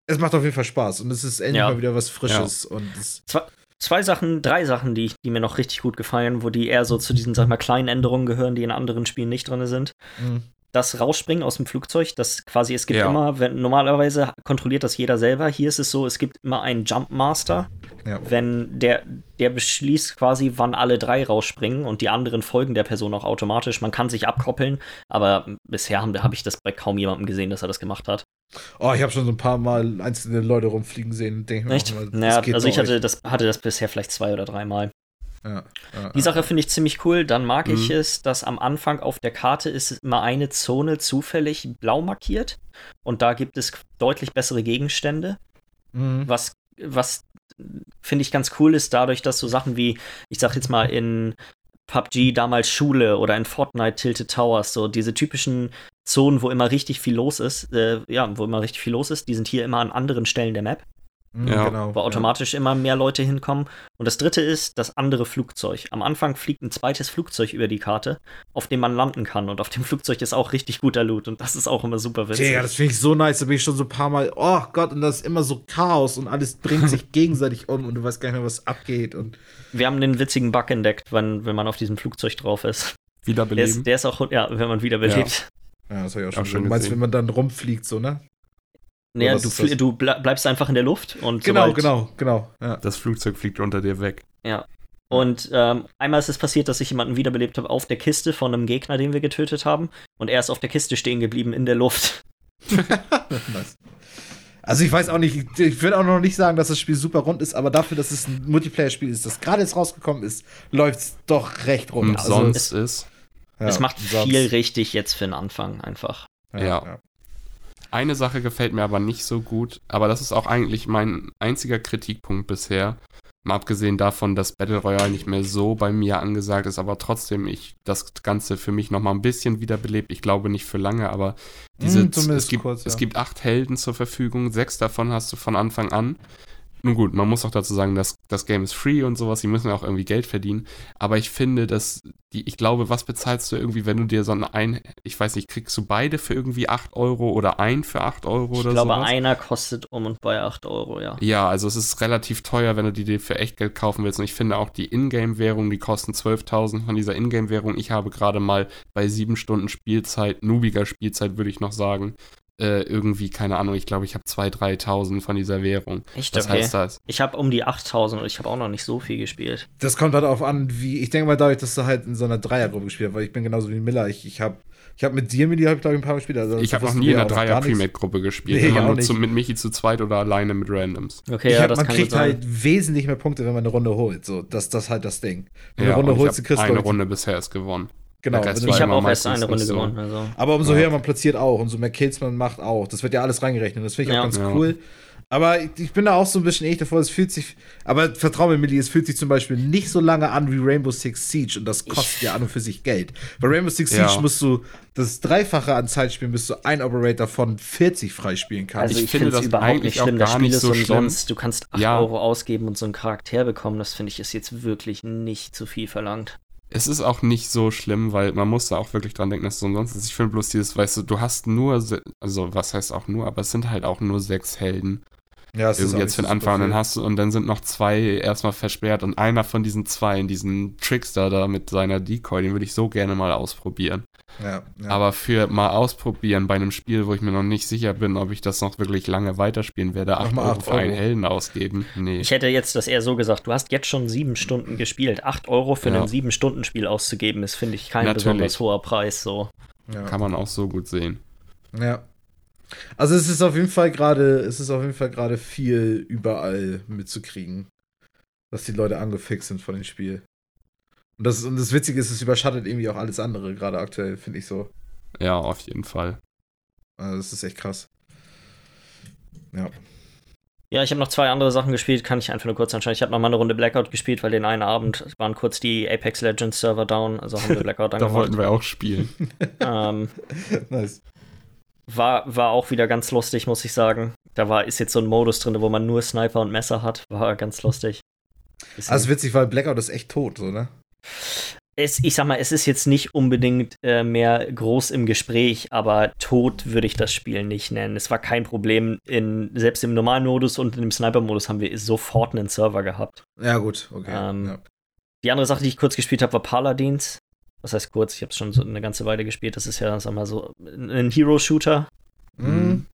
es macht auf jeden Fall Spaß und es ist endlich Ja. mal wieder was Frisches und es, Zwei, zwei Sachen, drei Sachen, die, die mir noch richtig gut gefallen, wo die eher so zu diesen, sag mal, kleinen Änderungen gehören, die in anderen Spielen nicht drin sind. mh, Das Rausspringen aus dem Flugzeug, das quasi, es gibt Ja. immer, wenn, normalerweise kontrolliert das jeder selber. Hier ist es so, es gibt immer einen Jump Master, ja. wenn der, der beschließt quasi, wann alle drei rausspringen und die anderen folgen der Person auch automatisch. Man kann sich abkoppeln, aber bisher habe hab ich das bei kaum jemandem gesehen, dass er das gemacht hat. Oh, ich habe schon so ein paar Mal einzelne Leute rumfliegen sehen. Denk ich Echt? das Naja, also ich hatte euch. das, hatte das bisher vielleicht zwei oder dreimal. Ja, ja, Die Sache finde ich ziemlich cool. Dann mag ich Mhm. es, dass am Anfang auf der Karte ist immer eine Zone zufällig blau markiert und da gibt es deutlich bessere Gegenstände. Mhm. Was, was finde ich ganz cool ist, dadurch, dass so Sachen wie, ich sag jetzt mal in PUBG damals Schule oder in Fortnite Tilted Towers, so diese typischen Zonen, wo immer richtig viel los ist, äh, ja, wo immer richtig viel los ist, die sind hier immer an anderen Stellen der Map. Mhm, Ja. genau. wo automatisch immer mehr Leute hinkommen. Und das dritte ist das andere Flugzeug. Am Anfang fliegt ein zweites Flugzeug über die Karte, auf dem man landen kann. Und auf dem Flugzeug ist auch richtig guter Loot. Und das ist auch immer super witzig. Digga, das finde ich so nice. Da bin ich schon so ein paar Mal, oh Gott, und das ist immer so Chaos und alles bringt sich gegenseitig um und du weißt gar nicht mehr, was abgeht. Und Wir haben den witzigen Bug entdeckt, wenn, wenn man auf diesem Flugzeug drauf ist. Der ist, Wiederbeleben. der ist auch, ja, wenn man wiederbelebt. ja, das habe ich auch schon, schon schon Meinst du, gesehen. wenn man dann rumfliegt, so, ne? Ja, was du, du ble bleibst einfach in der Luft und Genau, genau, genau. Ja. Das Flugzeug fliegt unter dir weg. Ja. Und ähm, einmal ist es passiert, dass ich jemanden wiederbelebt habe auf der Kiste von einem Gegner, den wir getötet haben. Und er ist auf der Kiste stehen geblieben in der Luft. nice. Also ich weiß auch nicht, ich- würde auch noch nicht sagen, dass das Spiel super rund ist, aber dafür, dass es ein Multiplayer-Spiel ist, das gerade jetzt rausgekommen ist, läuft es doch recht rund. Und Also, sonst ist. ja, es macht sonst- viel richtig jetzt für den Anfang einfach. Ja. Eine Sache gefällt mir aber nicht so gut, aber das ist auch eigentlich mein einziger Kritikpunkt bisher. Mal abgesehen davon, dass Battle Royale nicht mehr so bei mir angesagt ist, aber trotzdem ich das Ganze für mich nochmal ein bisschen wiederbelebt. Ich glaube nicht für lange, aber diese, zumindest es, gibt, kurz, ja. es gibt acht Helden zur Verfügung, sechs davon hast du von Anfang an. Nun gut, man muss auch dazu sagen, dass das Game ist free und sowas, die müssen ja auch irgendwie Geld verdienen. Aber ich finde, dass die, ich glaube, was bezahlst du irgendwie, wenn du dir so ein, ich weiß nicht, kriegst du beide für irgendwie 8 Euro oder ein für 8 Euro Ich oder glaube, sowas? einer kostet um und bei 8 Euro, ja. Ja, also es ist relativ teuer, wenn du die dir für Echtgeld kaufen willst. Und ich finde auch die Ingame-Währung, die kosten 12.000 von dieser Ingame-Währung. Ich habe gerade mal bei sieben Stunden Spielzeit, nubiger Spielzeit würde ich noch sagen, äh, irgendwie, keine Ahnung, ich glaube, ich habe 2.000, 3.000 von dieser Währung. Echt, Das okay. heißt, das Ich habe um die 8000 und ich habe auch noch nicht so viel gespielt. Das kommt halt darauf an, wie, ich denke mal dadurch, dass du halt in so einer Dreiergruppe gespielt hast, weil ich bin genauso wie Miller. Ich, ich habe ich hab mit dir, Mili, habe ich glaube ich ein paar Mal gespielt. Also, Ich habe noch nie in einer auch gar nichts. Dreier-Premade-Gruppe gespielt. Nee, Immer nur zu, mit Michi zu zweit oder alleine mit Randoms. Okay, Ich ja, hab, das man kann kriegt halt wesentlich mehr Punkte, wenn man eine Runde holt. So, das, das ist halt das Ding. Wenn du Ja, eine Runde und holst, du kriegst eine Runde bisher erst gewonnen. Genau. Ich habe auch erst meistens eine Runde gewonnen. Also. Aber umso Ja. höher man platziert auch, umso mehr Kills man macht auch. Das wird ja alles reingerechnet. Das finde ich Ja. auch ganz Ja. cool. Aber ich, ich bin da auch so ein bisschen ähnlich davor. Es fühlt sich, aber vertrau mir, Millie, es fühlt sich zum Beispiel nicht so lange an wie Rainbow Six Siege und das kostet ja an und für sich Geld. Bei Rainbow Six Siege Ja. musst du das Dreifache an Zeit spielen, bis du ein Operator von 40 freispielen kannst. Also Ich ich, finde das überhaupt nicht schlimm. Das Spiel nicht ist so schlimm. umsonst. Du kannst 8 Ja. Euro ausgeben und so einen Charakter bekommen. Das finde ich ist jetzt wirklich nicht zu viel verlangt. Es ist auch nicht so schlimm, weil man muss da auch wirklich dran denken, dass es umsonst ist. Ich finde bloß dieses, weißt du, du hast nur, also was heißt auch nur, aber es sind halt auch nur sechs Helden. ja, es auch jetzt für den Anfang. Und dann hast du, und dann sind noch zwei erstmal versperrt und einer von diesen zwei, diesen Trickster da mit seiner Decoy, den würde ich so gerne mal ausprobieren. Ja, ja. Aber für mal ausprobieren bei einem Spiel, wo ich mir noch nicht sicher bin, ob ich das noch wirklich lange weiterspielen werde, 8 Nochmal Euro acht für einen. Helden ausgeben. Nee. Ich hätte jetzt das eher so gesagt, du hast jetzt schon sieben Stunden gespielt. 8 Euro für Ja. ein sieben Stunden Spiel auszugeben, ist, finde ich, kein Natürlich. besonders hoher Preis. So. ja. Kann man auch so gut sehen. Ja. Also es ist auf jeden Fall gerade, es ist auf jeden Fall gerade viel überall mitzukriegen, dass die Leute angefixt sind von dem Spiel. Und das, und das Witzige ist, es überschattet irgendwie auch alles andere, gerade aktuell, finde ich so. Ja, auf jeden Fall. Also das ist echt krass. Ja. Ja, ich habe noch zwei andere Sachen gespielt, kann ich einfach nur kurz anschauen. Ich habe noch mal eine Runde Blackout gespielt, weil den einen Abend waren kurz die Apex Legends Server down, also haben wir Blackout Da angemacht. wollten wir auch spielen. ähm, nice. war, war auch wieder ganz lustig, muss ich sagen. Da war, ist jetzt so ein Modus drin, wo man nur Sniper und Messer hat. War ganz lustig. Bisschen- Also witzig, weil Blackout ist echt tot, so, ne? Es, ich sag mal, es ist jetzt nicht unbedingt äh, mehr groß im Gespräch, aber tot würde ich das Spiel nicht nennen. Es war kein Problem. In, selbst im normalen Modus und im Sniper-Modus haben wir sofort einen Server gehabt. Ja, gut, okay. Ähm, ja. Die andere Sache, die ich kurz gespielt habe, war Paladins. Was heißt kurz? Ich habe es schon so eine ganze Weile gespielt. Das ist ja, sag mal so, ein Hero-Shooter. Mhm.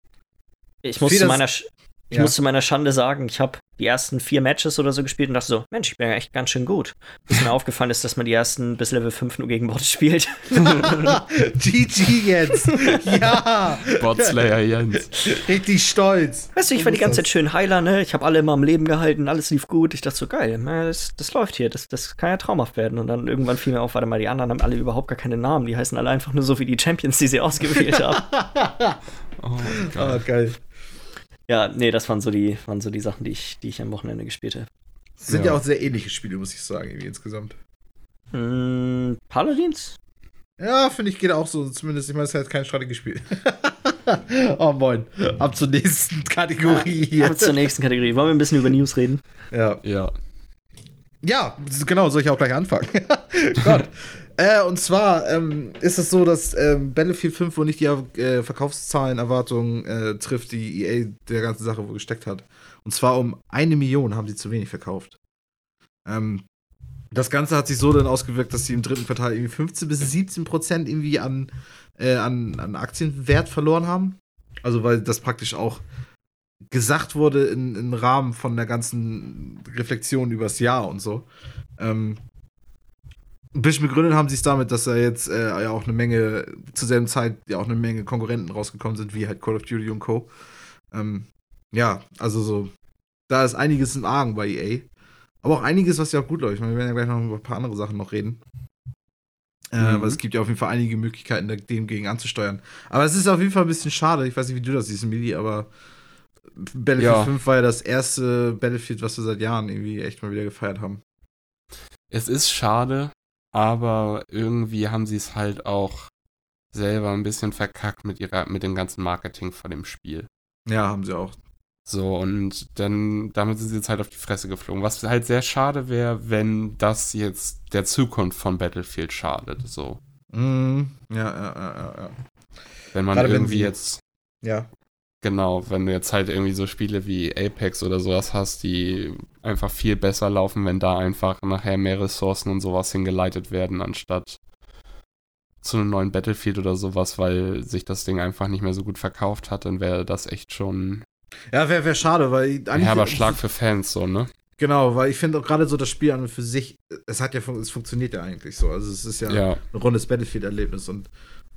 Ich muss, zu meiner, Sch ich Ja. muss zu meiner Schande sagen, ich habe die ersten vier Matches oder so gespielt und dachte so, Mensch, ich bin ja echt ganz schön gut. Bis mir aufgefallen ist, dass man die ersten bis Level 5 nur gegen Bots spielt. GG jetzt! ja! Botslayer Jens. Richtig stolz. Weißt du, ich war die ganze Zeit schön Heiler, ne? Ich habe alle immer am Leben gehalten, alles lief gut. Ich dachte so, geil, na, das, das läuft hier, das, das kann ja traumhaft werden. Und dann irgendwann fiel mir auf, warte mal, die anderen haben alle überhaupt gar keine Namen. Die heißen alle einfach nur so wie die Champions, die sie ausgewählt haben. Oh mein Ah, Gott. geil. Ja, nee, das waren so die, waren so die Sachen, die ich, die ich am Wochenende gespielt habe. Das sind ja. Ja. auch sehr ähnliche Spiele, muss ich sagen, irgendwie insgesamt. Mm, Paladins? Ja, finde ich, geht auch so. Zumindest, ich meine, es ist halt kein Strategiespiel. oh, moin. Ab zur nächsten Kategorie hier. Ab zur nächsten Kategorie. Wollen wir ein bisschen über News reden? Ja. Ja. Ja, genau, soll ich auch gleich anfangen. Gott. Äh, und zwar ähm, ist es so, dass ähm, Battlefield 5 wohl nicht die äh, Verkaufszahlen, Erwartungen äh, trifft, die EA der ganzen Sache wohl gesteckt hat. Und zwar um eine Million haben sie zu wenig verkauft. Ähm, das Ganze hat sich so dann ausgewirkt, dass sie im dritten Quartal irgendwie 15 bis 17 Prozent irgendwie an, äh, an, an Aktienwert verloren haben. Also weil das praktisch auch gesagt wurde im Rahmen von der ganzen Reflexion übers Jahr und so. Ähm, ein bisschen begründet haben sie es damit, dass da jetzt äh, ja auch eine Menge, zur selben Zeit ja auch eine Menge Konkurrenten rausgekommen sind, wie halt Call of Duty und Co. Ähm, ja, also so, da ist einiges im Argen bei EA. Aber auch einiges, was ja auch gut läuft. Ich meine, wir werden ja gleich noch über ein paar andere Sachen noch reden. Äh, Mhm. Weil es gibt ja auf jeden Fall einige Möglichkeiten, dem gegen anzusteuern. Aber es ist auf jeden Fall ein bisschen schade. Ich weiß nicht, wie du das siehst, Mili, aber Battlefield Ja. 5 war ja das erste Battlefield, was wir seit Jahren irgendwie echt mal wieder gefeiert haben. Es ist schade, aber irgendwie haben sie es halt auch selber ein bisschen verkackt mit ihrer, mit dem ganzen Marketing von dem Spiel. Ja, haben sie auch. So, und dann, damit sind sie jetzt halt auf die Fresse geflogen. Was halt sehr schade wäre, wenn das jetzt der Zukunft von Battlefield schadet. So. Mhm. Ja, ja, ja, ja. Wenn man Gerade wenn irgendwie sie- jetzt, Ja. Genau, wenn du jetzt halt irgendwie so Spiele wie Apex oder sowas hast, die einfach viel besser laufen, wenn da einfach nachher mehr Ressourcen und sowas hingeleitet werden, anstatt zu einem neuen Battlefield oder sowas, weil sich das Ding einfach nicht mehr so gut verkauft hat, dann wäre das echt schon Ja, wäre wär schade, weil ein eigentlich- herber Schlag für Fans, so, ne? Genau, weil ich finde auch gerade so das Spiel an und für sich, es hat ja, es funktioniert ja eigentlich so. Also es ist ja, Ja, ein rundes Battlefield-Erlebnis und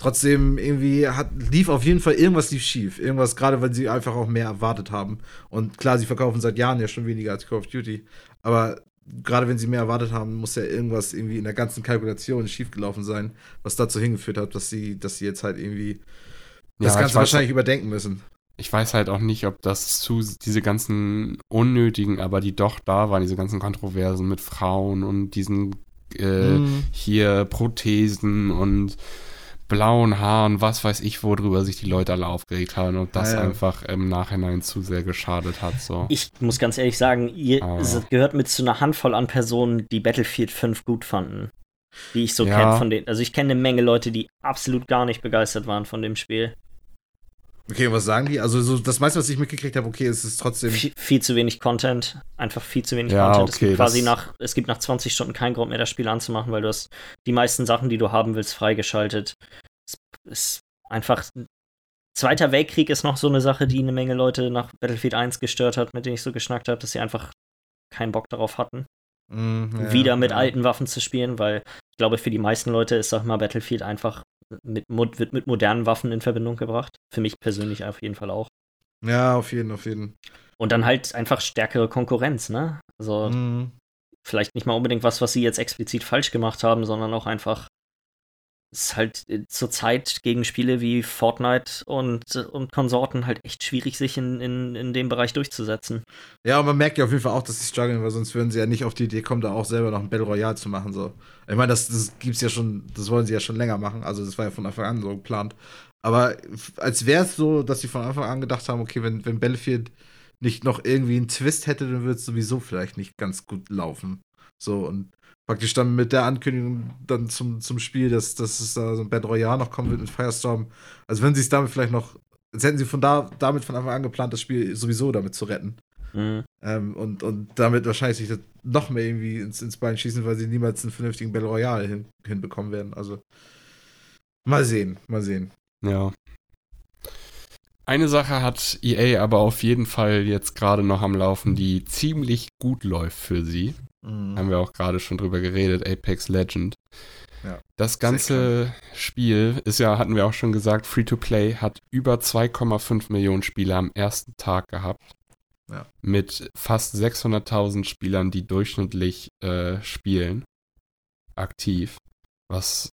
trotzdem irgendwie hat, lief auf jeden Fall irgendwas lief schief. Irgendwas, gerade weil sie einfach auch mehr erwartet haben. Und klar, sie verkaufen seit Jahren ja schon weniger als Call of Duty. Aber gerade wenn sie mehr erwartet haben, muss ja irgendwas irgendwie in der ganzen Kalkulation schiefgelaufen sein, was dazu hingeführt hat, dass sie, dass sie jetzt halt irgendwie das Ja, Ganze weiß- wahrscheinlich überdenken müssen. ich weiß halt auch nicht, ob das zu diese ganzen unnötigen, aber die doch da waren, diese ganzen Kontroversen mit Frauen und diesen äh, Mhm. hier Prothesen und blauen Haaren, was weiß ich, worüber sich die Leute alle aufgeregt haben und das Ja, ja. einfach im Nachhinein zu sehr geschadet hat. So. Ich muss ganz ehrlich sagen, ihr es gehört mit zu einer Handvoll an Personen, die Battlefield 5 gut fanden. Die ich so Ja. kenne von denen. Also ich kenne eine Menge Leute, die absolut gar nicht begeistert waren von dem Spiel. Okay, was sagen die? Also so das meiste, was ich mitgekriegt habe, okay, es ist trotzdem. Viel, viel zu wenig Content. Einfach viel zu wenig Ja, Content. es okay, gibt quasi nach, es gibt nach 20 Stunden keinen Grund mehr, das Spiel anzumachen, weil du hast die meisten Sachen, die du haben willst, freigeschaltet. Es ist einfach. Zweiter Weltkrieg ist noch so eine Sache, die eine Menge Leute nach Battlefield 1 gestört hat, mit denen ich so geschnackt habe, dass sie einfach keinen Bock darauf hatten, Mm, ja, wieder mit ja. alten Waffen zu spielen, weil ich glaube, für die meisten Leute ist, sag mal, Battlefield einfach mit, wird mit modernen Waffen in Verbindung gebracht. Für mich persönlich auf jeden Fall auch. Ja, auf jeden, auf jeden. Und dann halt einfach stärkere Konkurrenz, ne? Also Mm. vielleicht nicht mal unbedingt was, was sie jetzt explizit falsch gemacht haben, sondern auch einfach ist halt äh, zur Zeit gegen Spiele wie Fortnite und, und Konsorten halt echt schwierig, sich in, in, in dem Bereich durchzusetzen. Ja, und man merkt ja auf jeden Fall auch, dass sie strugglen, weil sonst würden sie ja nicht auf die Idee kommen, da auch selber noch ein Battle Royale zu machen. So. Ich meine, das, das gibt's ja schon, das wollen sie ja schon länger machen. Also das war ja von Anfang an so geplant. Aber als wäre es so, dass sie von Anfang an gedacht haben, okay, wenn, wenn Battlefield nicht noch irgendwie einen Twist hätte, dann würde es sowieso vielleicht nicht ganz gut laufen. So, und praktisch dann mit der Ankündigung dann zum, zum Spiel, dass, dass es da so ein Battle Royale noch kommen wird mit Firestorm. Also wenn sie es damit vielleicht noch, als hätten sie von da, damit von Anfang an geplant, das Spiel sowieso damit zu retten. Mhm. Ähm, und, und damit wahrscheinlich sich das noch mehr irgendwie ins, ins Bein schießen, weil sie niemals einen vernünftigen Battle Royale hin, hinbekommen werden. Also mal sehen, mal sehen. Ja. Eine Sache hat EA aber auf jeden Fall jetzt gerade noch am Laufen, die ziemlich gut läuft für sie. Haben wir auch gerade schon drüber geredet, Apex Legend. Ja, Das ganze Spiel ist ja, hatten wir auch schon gesagt, Free-to-Play hat über 2,5 Millionen Spieler am ersten Tag gehabt. Ja. Mit fast 600.000 Spielern, die durchschnittlich äh, spielen. Aktiv. Was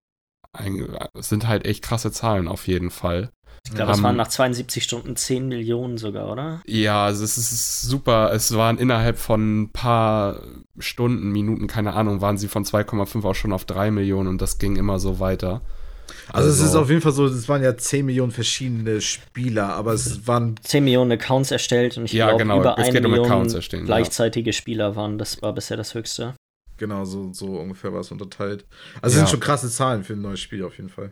ein, sind halt echt krasse Zahlen auf jeden Fall. Ich glaube, es Haben- waren nach 72 Stunden 10 Millionen sogar, oder? Ja, also es ist super. Es waren innerhalb von ein paar Stunden, Minuten, keine Ahnung, waren sie von 2,5 auch schon auf 3 Millionen und das ging immer so weiter. Also, es Also- ist auf jeden Fall so, es waren ja 10 Millionen verschiedene Spieler, aber es waren 10 Millionen Accounts erstellt und ich Ja, glaube, genau, über es 1 geht um Million Accounts erstellen, ja. gleichzeitige Spieler waren. Das war bisher das Höchste. genau so, so ungefähr was unterteilt. Also es Ja. sind schon krasse Zahlen für ein neues Spiel auf jeden Fall.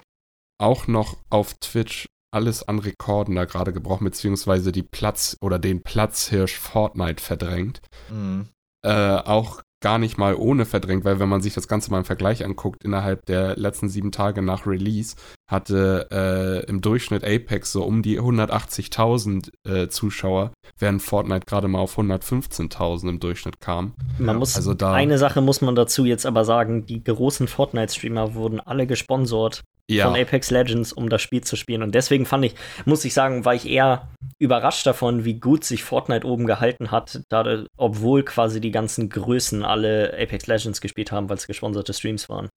Auch noch auf Twitch alles an Rekorden da gerade gebrochen, beziehungsweise die Platz oder den Platzhirsch Fortnite verdrängt. Mhm. äh, auch gar nicht mal ohne verdrängt, weil wenn man sich das Ganze mal im Vergleich anguckt, innerhalb der letzten sieben Tage nach Release hatte äh, im Durchschnitt Apex so um die 180.000 äh, Zuschauer, während Fortnite gerade mal auf 115.000 im Durchschnitt kam. Man muss, also da- eine Sache muss man dazu jetzt aber sagen, die großen Fortnite-Streamer wurden alle gesponsort Ja, von Apex Legends, um das Spiel zu spielen. Und deswegen fand ich, muss ich sagen, war ich eher überrascht davon, wie gut sich Fortnite oben gehalten hat, dadurch, obwohl quasi die ganzen Größen alle Apex Legends gespielt haben, weil es gesponserte Streams waren.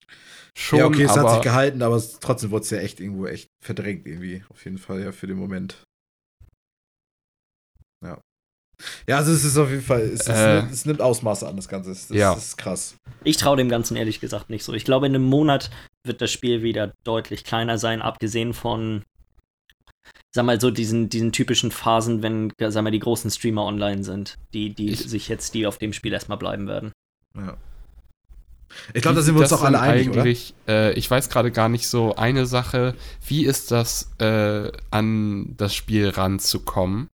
schon, ja, okay, es hat sich gehalten, aber es, trotzdem wurde es ja echt irgendwo echt verdrängt irgendwie. Auf jeden Fall, ja, für den Moment. Ja. Also es ist auf jeden Fall, es, Äh. nimmt, es nimmt Ausmaße an, das Ganze. Das, Ja. das ist krass. Ich traue dem Ganzen ehrlich gesagt nicht so. Ich glaube, in einem Monat wird das Spiel wieder deutlich kleiner sein, abgesehen von, sag mal, so diesen, diesen typischen Phasen, wenn, sag mal, die großen Streamer online sind, die, die Ich- sich jetzt, die auf dem Spiel erstmal bleiben werden. Ja. Ich glaube, da sind wir uns auch alle einig, Äh, ich weiß gerade gar nicht so eine Sache. Wie ist das, äh, an das Spiel ranzukommen?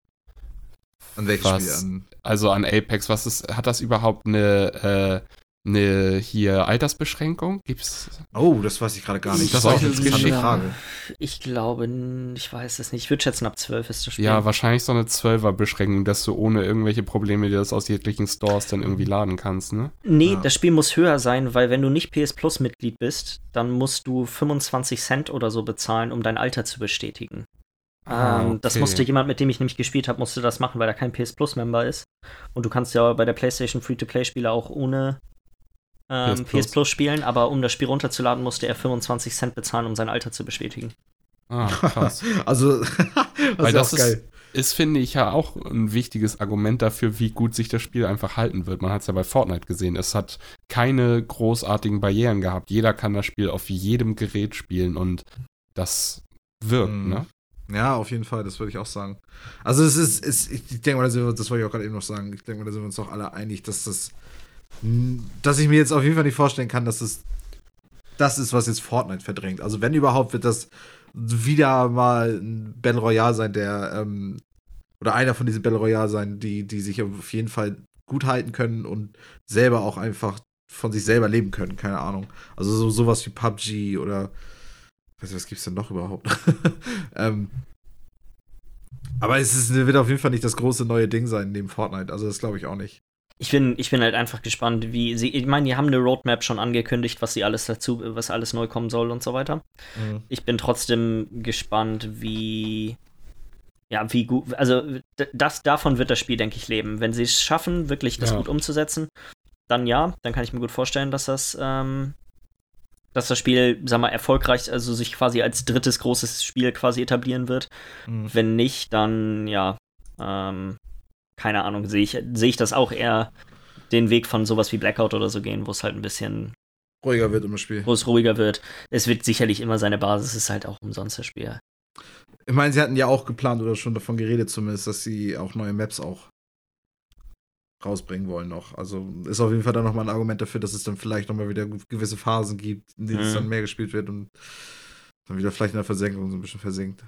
An welches Was? Spiel? An, Also an Apex, was ist, hat das überhaupt eine, äh, eine hier Altersbeschränkung? Gibt's? oh, das weiß ich gerade gar nicht. Ich Das ist auch eine interessante. Frage. Ich glaube, n- ich weiß es nicht. Ich würde schätzen, ab 12 ist das Spiel. Ja, wahrscheinlich so eine 12er-Beschränkung, dass du ohne irgendwelche Probleme dir das aus jeglichen Stores dann irgendwie laden kannst, ne? Nee, Ja. das Spiel muss höher sein, weil wenn du nicht PS Plus Mitglied bist, dann musst du 25 Cent oder so bezahlen, um dein Alter zu bestätigen. Ah, ähm, Das okay. musste jemand, mit dem ich nämlich gespielt habe, musste das machen, weil er kein PS Plus Member ist. Und du kannst ja bei der PlayStation Free-to-Play-Spiele auch ohne ähm, PS Plus. PS Plus spielen, aber um das Spiel runterzuladen, musste er 25 Cent bezahlen, um sein Alter zu bestätigen. Ah, krass. Also, das Weil das auch ist, geil. ist, finde ich, ja auch ein wichtiges Argument dafür, wie gut sich das Spiel einfach halten wird. Man hat es ja bei Fortnite gesehen. Es hat keine großartigen Barrieren gehabt. Jeder kann das Spiel auf jedem Gerät spielen und das wirkt, Mhm. ne? Ja, auf jeden Fall, das würde ich auch sagen. Also es ist, es, ich denke mal, das wollte ich auch gerade eben noch sagen, ich denke mal, da sind wir uns auch alle einig, dass das, dass ich mir jetzt auf jeden Fall nicht vorstellen kann, dass das das ist, was jetzt Fortnite verdrängt. Also wenn überhaupt, wird das wieder mal ein Battle Royale sein, der, ähm, oder einer von diesen Battle Royale sein, die, die sich auf jeden Fall gut halten können und selber auch einfach von sich selber leben können, keine Ahnung. Also so, sowas wie PUBG oder nicht, was gibt's denn noch überhaupt? ähm, aber es ist, wird auf jeden Fall nicht das große neue Ding sein neben Fortnite. Also das glaube ich auch nicht. Ich bin, ich bin halt einfach gespannt, wie sie. Ich meine, die haben eine Roadmap schon angekündigt, was sie alles dazu, was alles neu kommen soll und so weiter. Ich bin trotzdem gespannt, wie. Ja, wie gut. Also, das, davon wird das Spiel, denke ich, leben. Wenn sie es schaffen, wirklich das Ja. gut umzusetzen, dann ja, dann kann ich mir gut vorstellen, dass das, ähm, dass das Spiel, sag mal, erfolgreich, also sich quasi als drittes großes Spiel quasi etablieren wird. Mhm. Wenn nicht, dann ja, ähm, keine Ahnung, sehe ich, sehe ich das auch eher den Weg von sowas wie Blackout oder so gehen, wo es halt ein bisschen, Ruhiger wird im Spiel. wo es ruhiger wird. Es wird sicherlich immer seine Basis, ist halt auch umsonst das Spiel. Ich meine, sie hatten ja auch geplant oder schon davon geredet zumindest, dass sie auch neue Maps auch rausbringen wollen noch. Also ist auf jeden Fall dann nochmal ein Argument dafür, dass es dann vielleicht nochmal wieder gewisse Phasen gibt, in denen es Mhm. dann mehr gespielt wird und dann wieder vielleicht in der Versenkung so ein bisschen versinkt.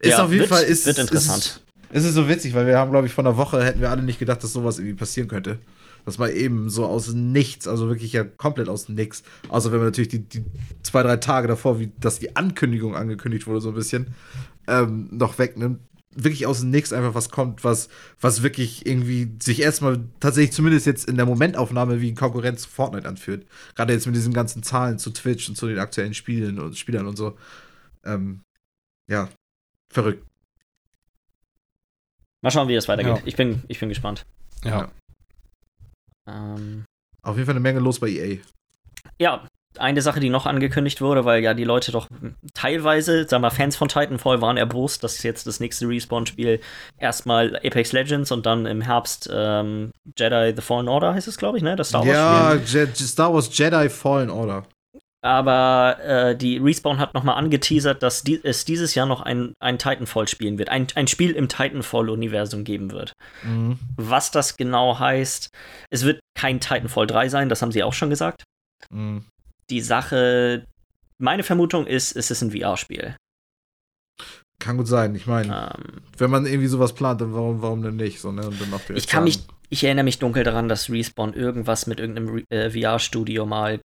Ist Ja, auf jeden wird- Fall ist, wird interessant. Ist, es ist so witzig, weil wir haben, glaube ich, vor einer Woche hätten wir alle nicht gedacht, dass sowas irgendwie passieren könnte. Das war eben so aus nichts, also wirklich ja komplett aus nichts. Außer wenn man natürlich die, die zwei, drei Tage davor, wie dass die Ankündigung angekündigt wurde, so ein bisschen, ähm, noch wegnimmt. Wirklich aus nichts einfach was kommt, was, was wirklich irgendwie sich erstmal tatsächlich zumindest jetzt in der Momentaufnahme wie Konkurrenz zu Fortnite anfühlt. Gerade jetzt mit diesen ganzen Zahlen zu Twitch und zu den aktuellen Spielen und Spielern und so. Ähm, ja, verrückt. Mal schauen, wie das weitergeht. Ja. Ich, bin, ich bin gespannt. Ja. Ähm, Auf jeden Fall eine Menge los bei EA. ja, eine Sache, die noch angekündigt wurde, weil ja die Leute doch teilweise, sag mal, Fans von Titanfall waren erbost, dass jetzt das nächste Respawn-Spiel erstmal Apex Legends und dann im Herbst ähm, Jedi The Fallen Order heißt es, glaube ich, ne? Das Star Wars-Spiel. Ja, Je Star Wars Jedi Fallen Order. Aber äh, die Respawn hat nochmal angeteasert, dass die, es dieses Jahr noch ein, ein Titanfall spielen wird. Ein, ein Spiel im Titanfall-Universum geben wird. Mhm. Was das genau heißt, es wird kein Titanfall 3 sein, das haben sie auch schon gesagt. Mhm. Die Sache, meine Vermutung ist, es ist ein VR-Spiel. Kann gut sein. Ich meine, Ähm, wenn man irgendwie sowas plant, dann warum, warum denn nicht? So, ne? Ich kann mich, ich erinnere mich dunkel daran, dass Respawn irgendwas mit irgendeinem äh, VR-Studio mal,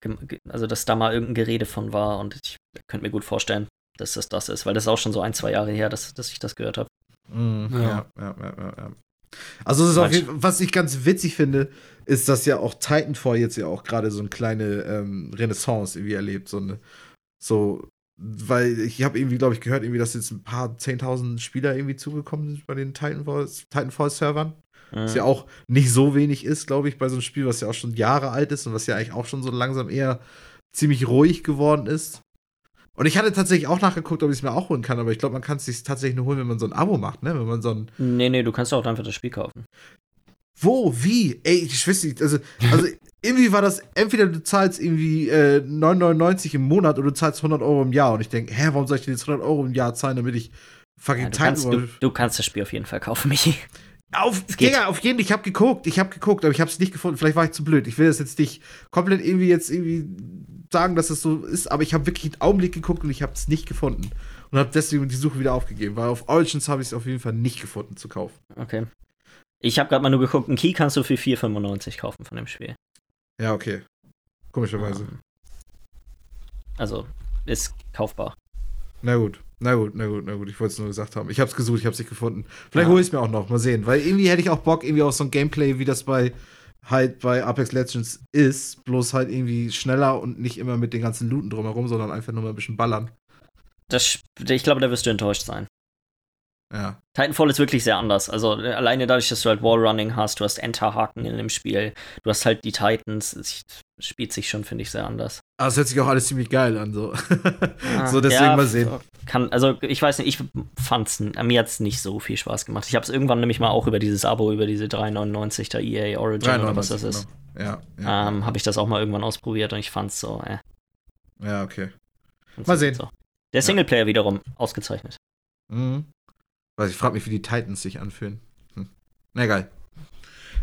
also dass da mal irgendein Gerede von war und ich könnte mir gut vorstellen, dass das das ist, weil das ist auch schon so ein, zwei Jahre her, dass, dass ich das gehört habe. Mhm. Ja. Ja. Ja, ja, ja, ja. Also, es ist auf jeden, was ich ganz witzig finde, ist, dass ja auch Titanfall jetzt ja auch gerade so eine kleine ähm, Renaissance irgendwie erlebt. So eine, so, weil ich habe irgendwie, glaube ich, gehört, irgendwie, dass jetzt ein paar 10.000 Spieler irgendwie zugekommen sind bei den Titanfall- Titanfall-Servern. Was Mhm. ja auch nicht so wenig ist, glaube ich, bei so einem Spiel, was ja auch schon Jahre alt ist und was ja eigentlich auch schon so langsam eher ziemlich ruhig geworden ist. Und ich hatte tatsächlich auch nachgeguckt, ob ich es mir auch holen kann, aber ich glaube, man kann es sich tatsächlich nur holen, wenn man so ein Abo macht, ne? Wenn man so ein. Nee, nee, du kannst auch einfach das Spiel kaufen. Wo? Wie? Ey, ich weiß nicht. Also, also irgendwie war das, entweder du zahlst irgendwie äh, 9,99 im Monat oder du zahlst 100 Euro im Jahr. Und ich denke, hä, warum soll ich denn jetzt 100 Euro im Jahr zahlen, damit ich fucking Ja, du, kannst, du, du kannst das Spiel auf jeden Fall kaufen, Michi. Auf. Digga, auf jeden, ich habe geguckt, ich habe geguckt, aber ich habe es nicht gefunden. Vielleicht war ich zu blöd. Ich will das jetzt nicht komplett irgendwie jetzt irgendwie sagen, dass es so ist, aber ich habe wirklich einen Augenblick geguckt und ich habe es nicht gefunden und habe deswegen die Suche wieder aufgegeben, weil auf Origins habe ich es auf jeden Fall nicht gefunden zu kaufen. Okay. Ich habe gerade mal nur geguckt, einen Key kannst du für 4,95 kaufen von dem Spiel. Ja, okay. Komischerweise. Ähm, Also, ist kaufbar. Na gut, na gut, na gut, na gut. Ich wollte es nur gesagt haben. Ich habe es gesucht, ich habe es nicht gefunden. Vielleicht Ja. hole ich es mir auch noch, mal sehen. Weil irgendwie hätte ich auch Bock irgendwie auf so ein Gameplay, wie das bei halt bei Apex Legends ist. Bloß halt irgendwie schneller und nicht immer mit den ganzen Looten drumherum, sondern einfach nur mal ein bisschen ballern. Das, ich glaube, da wirst du enttäuscht sein. Ja. Titanfall ist wirklich sehr anders. Also äh, alleine dadurch, dass du halt Wallrunning hast, du hast Enter-Haken in dem Spiel, du hast halt die Titans, es spielt sich schon, finde ich, sehr anders. Aber es hört sich auch alles ziemlich geil an, so. Ah, so, deswegen ja, mal sehen. Kann, also ich weiß nicht, ich fand's, mir hat's nicht so viel Spaß gemacht. Ich habe es irgendwann nämlich mal auch über dieses Abo, über diese 3,99 der EA Origin oder was das ist, genau. Ja. ja. ähm, habe ich das auch mal irgendwann ausprobiert und ich fand's so, äh. Ja, okay. fand's Mal sehen. So. Der Singleplayer wiederum ausgezeichnet. Mhm. Weiß ich frage mich, wie die Titans sich anfühlen. Hm. Na egal.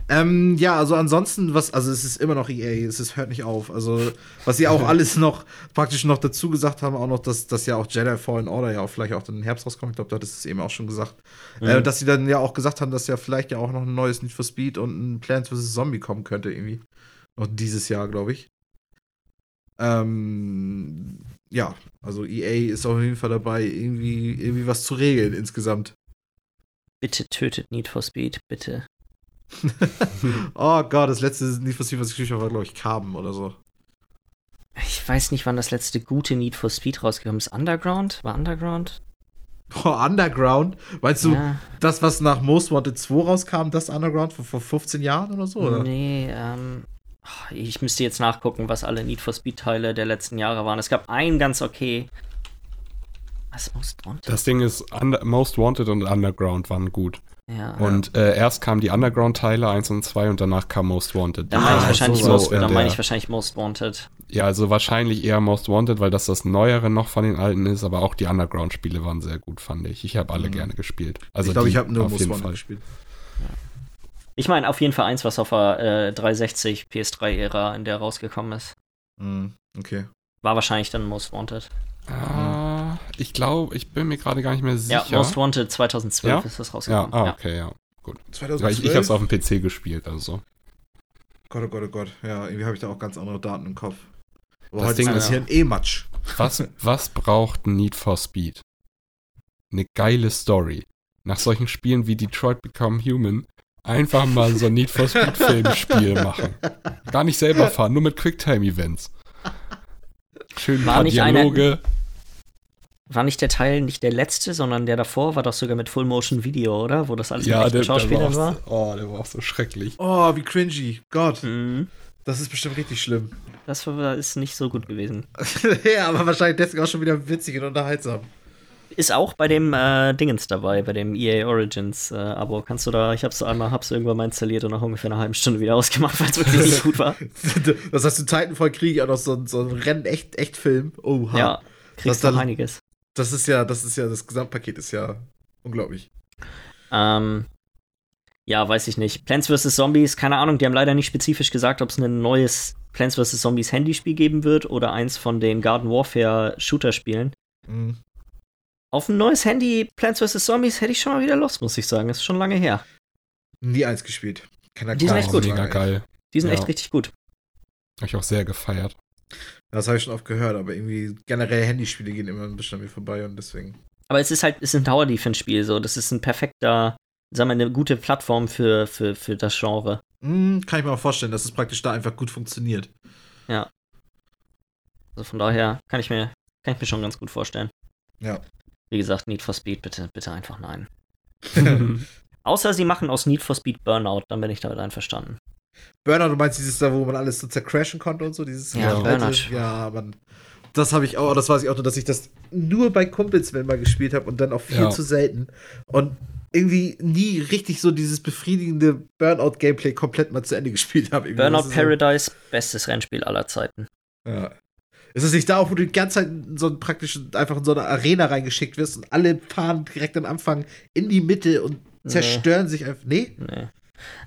Ähm, ja, also ansonsten, was, also es ist immer noch EA, es ist, hört nicht auf. Also, was sie auch alles noch praktisch noch dazu gesagt haben, auch noch, dass, dass ja auch Jedi Fallen Order ja auch vielleicht auch dann im Herbst rauskommt. Ich glaube, da hat es eben auch schon gesagt. Mhm. Äh, dass sie dann ja auch gesagt haben, dass ja vielleicht ja auch noch ein neues Need for Speed und ein Plants vs. Zombie kommen könnte, irgendwie. Noch dieses Jahr, glaube ich. Ähm, ja, also EA ist auf jeden Fall dabei, irgendwie, irgendwie was zu regeln insgesamt. Bitte tötet Need for Speed, bitte. oh Gott, das letzte Need for Speed, was ich gespielt habe, war, glaube ich, Carbon oder so. Ich weiß nicht, wann das letzte gute Need for Speed rausgekommen ist. Underground? War Underground? Boah, Underground? Meinst du, Ja. das, was nach Most Wanted 2 rauskam, das Underground vor, vor 15 Jahren oder so? Oder? Nee, ähm. Ich müsste jetzt nachgucken, was alle Need for Speed-Teile der letzten Jahre waren. Es gab einen ganz okay. Was Most Wanted? Das Ding ist, Under Most Wanted und Underground waren gut. ja. Und äh, erst kamen die Underground-Teile 1 und 2 und danach kam Most Wanted. Dann meine ich Ah, wahrscheinlich so Most, dann meine ich wahrscheinlich Most Wanted. Ja, also wahrscheinlich eher Most Wanted, weil das das Neuere noch von den alten ist, aber auch die Underground-Spiele waren sehr gut, fand ich. Ich habe alle Mhm. gerne gespielt. Also ich glaube, ich habe nur auf Most jeden Wanted Fall. gespielt. Ich meine auf jeden Fall eins, was auf der äh, 360 PS3-Ära in der rausgekommen ist. Mhm, okay. War wahrscheinlich dann Most Wanted. Ah, ich glaube, ich bin mir gerade gar nicht mehr sicher. Ja, Most Wanted 2012 Ja? ist das ja, rausgekommen. ah, Ja. okay, ja. Weil 2012? ich, ich habe es auf dem PC gespielt, also. Gott, oh Gott, oh Gott. Ja, irgendwie habe ich da auch ganz andere Daten im Kopf. Aber Das heute Ding ist hier ein E-Match. Was, was braucht Need for Speed? Eine geile Story. Nach solchen Spielen wie Detroit Become Human einfach mal so ein Need for Speed Filmspiel machen. Gar nicht selber fahren, nur mit Quicktime-Events. Schön ein paar nicht einer- Dialoge. War nicht der Teil nicht der letzte, sondern der davor war doch sogar mit Full Motion Video, oder? Wo das alles Ja, mit der, der war, Schauspielern auch war. so, oh, der war auch so schrecklich. Oh, wie cringy. Gott, Mhm. das ist bestimmt richtig schlimm. Das war, ist nicht so gut gewesen. ja, aber wahrscheinlich deswegen auch schon wieder witzig und unterhaltsam. Ist auch bei dem äh, Dingens dabei, bei dem EA Origins äh, Abo. Kannst du da, ich hab's so einmal, hab's irgendwann mal installiert und nach ungefähr einer halben Stunde wieder ausgemacht, weil es wirklich nicht gut war. Das heißt, in Titanfall kriege ich auch noch so, ein- so einen Rennen-Echt-Echt-Film. Oha. Ja, Das kriegst dann- noch einiges. Das ist ja, das ist ja, das Gesamtpaket ist ja unglaublich. Ähm, ja, weiß ich nicht. Plants vs. Zombies, keine Ahnung, die haben leider nicht spezifisch gesagt, ob es ein neues Plants vs. Zombies Handyspiel geben wird oder eins von den Garden Warfare Shooter-Spielen. Mhm. Auf ein neues Handy Plants vs. Zombies hätte ich schon mal wieder Lust, muss ich sagen. Das ist schon lange her. Nie eins gespielt. Keiner Die sind echt gut. Mega geil. Die sind Ja. echt richtig gut. Hab ich auch sehr gefeiert. Das habe ich schon oft gehört, aber irgendwie generell Handyspiele gehen immer ein bisschen an mir vorbei und deswegen. Aber es ist halt, es ist ein Tower-Defense-Spiel, so. Das ist ein perfekter, sagen wir, eine gute Plattform für, für, für das Genre. Mhm, kann ich mir auch vorstellen, dass es praktisch da einfach gut funktioniert. Also von daher kann ich mir, kann ich mir schon ganz gut vorstellen. Ja. Wie gesagt, Need for Speed, bitte, bitte einfach nein. Außer sie machen aus Need for Speed Burnout, dann bin ich damit einverstanden. Burnout, du meinst dieses da, wo man alles so zercrashen konnte und so, dieses Ja, Burnout. Ja, man. Das habe ich auch, das weiß ich auch nur, dass ich das nur bei Kumpels wenn mal gespielt habe und dann auch viel Ja. zu selten. Und irgendwie nie richtig so dieses befriedigende Burnout-Gameplay komplett mal zu Ende gespielt habe. Irgendwie. Burnout ist so- Paradise, bestes Rennspiel aller Zeiten. Ja. Ist es nicht da auch, wo du die ganze Zeit in so ein praktisch einfach in so eine Arena reingeschickt wirst und alle fahren direkt am Anfang in die Mitte und Nee. zerstören sich einfach. Nee? Nee.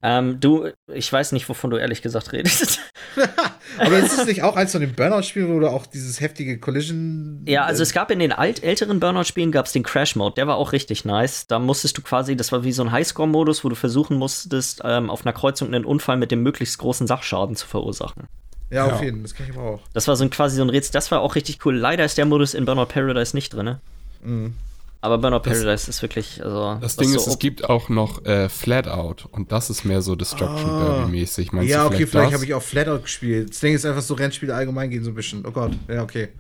Ähm, du, ich weiß nicht, wovon du ehrlich gesagt redest. Aber ist es nicht auch eins von den Burnout-Spielen, wo du auch dieses heftige Collision. Ja, also äh, es gab in den alt älteren Burnout-Spielen gab es den Crash-Mode, der war auch richtig nice. Da musstest du quasi, das war wie so ein Highscore-Modus, wo du versuchen musstest, ähm, auf einer Kreuzung einen Unfall mit dem möglichst großen Sachschaden zu verursachen. Ja, auf jeden Fall, das kann ich aber auch. Das war so ein quasi so ein Rätsel, das war auch richtig cool. Leider ist der Modus in Burnout Paradise nicht drin. Mhm. Aber Burnout Das- Paradise ist wirklich, also. Das Ding so ist, es gibt auch noch äh, Flatout und das ist mehr so Destruction Ah. Derby-mäßig. Ja, du okay, vielleicht das? habe ich auch Flatout gespielt. Das Ding ist einfach so, Rennspiele allgemein gehen so ein bisschen. Oh Gott, ja, okay.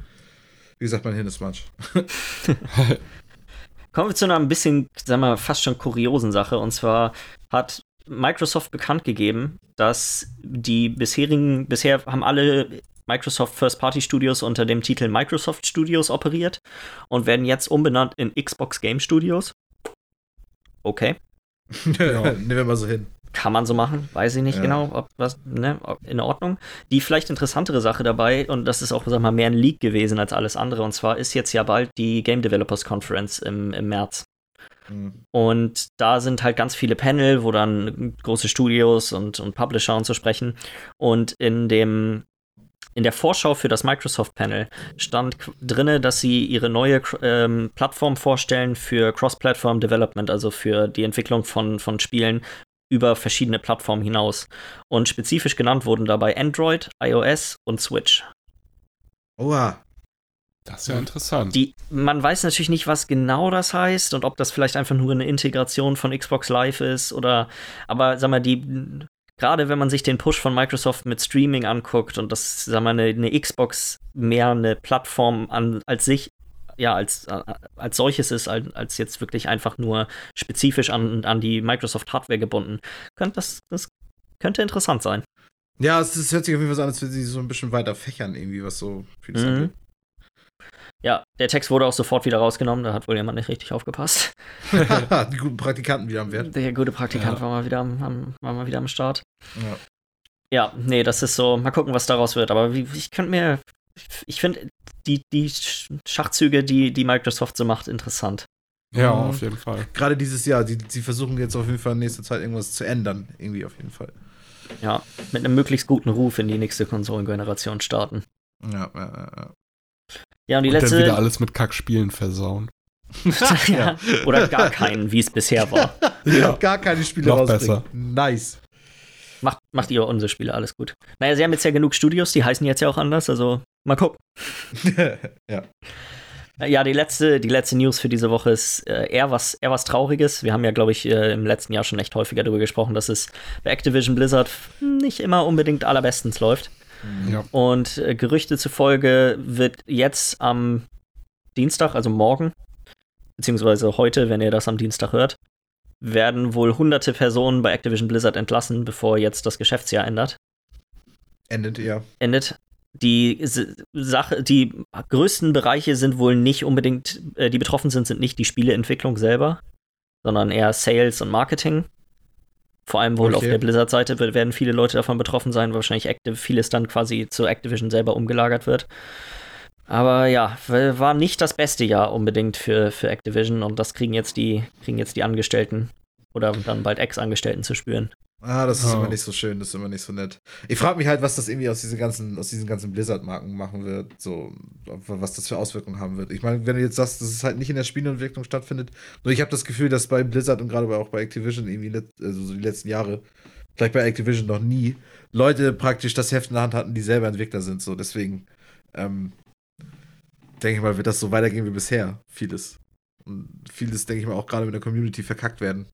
Wie gesagt, mein Hirn ist matsch. Kommen wir zu einer ein bisschen, sagen wir, fast schon kuriosen Sache. Und zwar hat Microsoft bekannt gegeben, dass die bisherigen, bisher haben alle Microsoft First-Party Studios unter dem Titel Microsoft Studios operiert und werden jetzt umbenannt in Xbox Game Studios. Okay. ja. Nehmen wir mal so hin. Kann man so machen, weiß ich nicht ja. genau, ob was, ne, in Ordnung. Die vielleicht interessantere Sache dabei, und das ist auch, sag mal, mehr ein Leak gewesen als alles andere, und zwar ist jetzt ja bald die Game Developers Conference im, im März. Mhm. Und da sind halt ganz viele Panel, wo dann große Studios und, und Publisher und so sprechen. Und in dem in der Vorschau für das Microsoft-Panel stand drinne, dass sie ihre neue ähm, Plattform vorstellen für Cross-Platform Development, also für die Entwicklung von, von Spielen über verschiedene Plattformen hinaus. Und spezifisch genannt wurden dabei Android, iOS und Switch. Oha. Das ist ja interessant. Die, man weiß natürlich nicht, was genau das heißt und ob das vielleicht einfach nur eine Integration von Xbox Live ist oder, aber sag mal, die gerade wenn man sich den Push von Microsoft mit Streaming anguckt und das, sagen wir, eine, eine Xbox mehr eine Plattform an, als sich, ja, als, als solches ist, als, als jetzt wirklich einfach nur spezifisch an, an die Microsoft Hardware gebunden, könnte das, das könnte interessant sein. Ja, es, es hört sich auf jeden Fall so an, als würde sie so ein bisschen weiter fächern, irgendwie, was so vieles mhm. angeht. Ja, der Text wurde auch sofort wieder rausgenommen, da hat wohl jemand nicht richtig aufgepasst. die guten Praktikanten wieder am Wert. Der gute Praktikant ja. war, mal wieder am, am, war mal wieder am Start. Ja. ja, nee, das ist so, mal gucken, was daraus wird. Aber wie, ich könnte mir, ich finde die, die Schachzüge, die, die Microsoft so macht, interessant. Ja, mhm. auf jeden Fall. Gerade dieses Jahr, die, sie versuchen jetzt auf jeden Fall in nächster Zeit irgendwas zu ändern. Irgendwie auf jeden Fall. Ja, mit einem möglichst guten Ruf in die nächste Konsolengeneration starten. Ja, ja, ja. Ja, und die und letzte. Dann wieder alles mit Kackspielen versauen. ja. Oder gar keinen, wie es bisher war. ja. Gar keine Spiele Noch besser. Nice. Macht, macht ihr unsere Spiele alles gut. Naja, sie haben jetzt ja genug Studios, die heißen jetzt ja auch anders, also mal gucken. ja. Ja, die letzte, die letzte News für diese Woche ist äh, eher, was, eher was Trauriges. Wir haben ja, glaube ich, äh, im letzten Jahr schon echt häufiger darüber gesprochen, dass es bei Activision Blizzard nicht immer unbedingt allerbestens läuft. Mhm. Ja. Und äh, Gerüchte zufolge wird jetzt am Dienstag, also morgen, beziehungsweise heute, wenn ihr das am Dienstag hört, werden wohl hunderte Personen bei Activision Blizzard entlassen, bevor jetzt das Geschäftsjahr ändert. Endet, ja. Endet. Die Sache, die größten Bereiche sind wohl nicht unbedingt, äh, die betroffen sind, sind nicht die Spieleentwicklung selber, sondern eher Sales und Marketing. Vor allem wohl okay. auf der Blizzard-Seite werden viele Leute davon betroffen sein, wahrscheinlich Active, vieles dann quasi zu Activision selber umgelagert wird. Aber ja, war nicht das beste Jahr unbedingt für, für Activision und das kriegen jetzt die, kriegen jetzt die Angestellten oder dann bald Ex-Angestellten zu spüren. Ah, das ist oh. immer nicht so schön, das ist immer nicht so nett. Ich frage mich halt, was das irgendwie aus diesen ganzen, aus diesen ganzen Blizzard-Marken machen wird, so, was das für Auswirkungen haben wird. Ich meine, wenn du jetzt sagst, dass es halt nicht in der Spielentwicklung stattfindet, nur ich habe das Gefühl, dass bei Blizzard und gerade auch bei Activision irgendwie, also so die letzten Jahre, vielleicht bei Activision noch nie, Leute praktisch das Heft in der Hand hatten, die selber Entwickler sind, so, deswegen, ähm, denke ich mal, wird das so weitergehen wie bisher, vieles. Und vieles, denke ich mal, auch gerade mit der Community verkackt werden.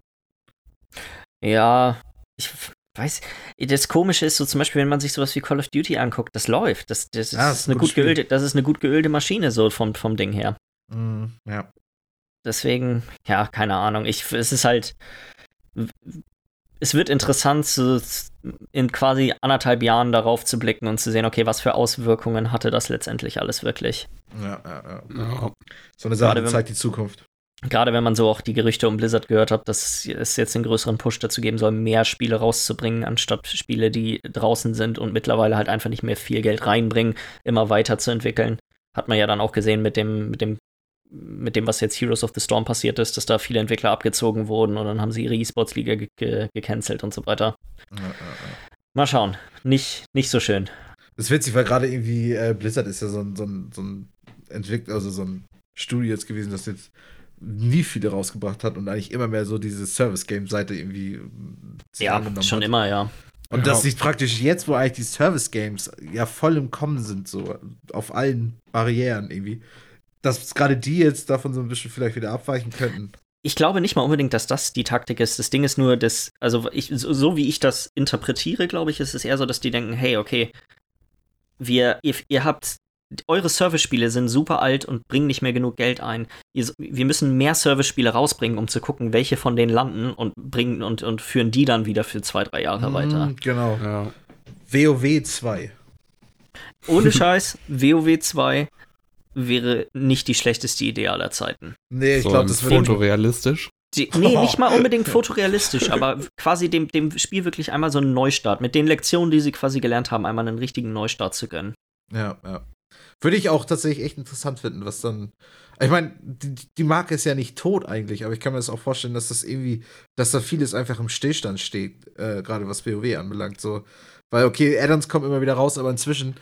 Ja, ich weiß, das Komische ist so zum Beispiel, wenn man sich sowas wie Call of Duty anguckt, das läuft. Das, das, ja, ist, eine gut geölte, das ist eine gut geölte Maschine so vom, vom Ding her. Mm, ja. Deswegen, ja, keine Ahnung. Ich, es ist halt, es wird interessant, so in quasi anderthalb Jahren darauf zu blicken und zu sehen, okay, was für Auswirkungen hatte das letztendlich alles wirklich. Ja, ja, ja. ja. So eine Sache zeigt die Zukunft gerade wenn man so auch die Gerüchte um Blizzard gehört hat, dass es jetzt einen größeren Push dazu geben soll, mehr Spiele rauszubringen, anstatt Spiele, die draußen sind und mittlerweile halt einfach nicht mehr viel Geld reinbringen, immer weiter zu entwickeln. Hat man ja dann auch gesehen mit dem, mit dem, mit dem, was jetzt Heroes of the Storm passiert ist, dass da viele Entwickler abgezogen wurden und dann haben sie ihre E-Sports-Liga ge ge gecancelt und so weiter. Ja, ja, ja. Mal schauen. Nicht, nicht so schön. Das ist witzig, weil gerade irgendwie äh, Blizzard ist ja so ein, so ein, so ein Entwickler, also so ein Studio jetzt gewesen, das jetzt nie viele rausgebracht hat und eigentlich immer mehr so diese Service-Game-Seite irgendwie ja, schon hat. immer, ja. Und ja. dass sich praktisch jetzt, wo eigentlich die Service-Games ja voll im Kommen sind, so auf allen Barrieren irgendwie, dass gerade die jetzt davon so ein bisschen vielleicht wieder abweichen könnten. Ich glaube nicht mal unbedingt, dass das die Taktik ist. Das Ding ist nur, dass, also ich, so, so wie ich das interpretiere, glaube ich, ist es eher so, dass die denken, hey, okay, wir, ihr, ihr habt eure Service-Spiele sind super alt und bringen nicht mehr genug Geld ein. Ihr, wir müssen mehr Service-Spiele rausbringen, um zu gucken, welche von denen landen und bringen und, und führen die dann wieder für zwei, drei Jahre Mhm, weiter. Genau. Ja. WoW 2. Ohne Scheiß, WoW 2 wäre nicht die schlechteste Idee aller Zeiten. Nee, ich so glaube, das würde. fotorealistisch. Die, nee, nicht mal unbedingt fotorealistisch, aber quasi dem, dem Spiel wirklich einmal so einen Neustart. Mit den Lektionen, die sie quasi gelernt haben, einmal einen richtigen Neustart zu gönnen. Ja, ja. Würde ich auch tatsächlich echt interessant finden, was dann. Ich meine, die, die Marke ist ja nicht tot eigentlich, aber ich kann mir das auch vorstellen, dass das irgendwie, dass da vieles einfach im Stillstand steht, äh, gerade was WoW anbelangt. So, weil, okay, Add-ons kommen immer wieder raus, aber inzwischen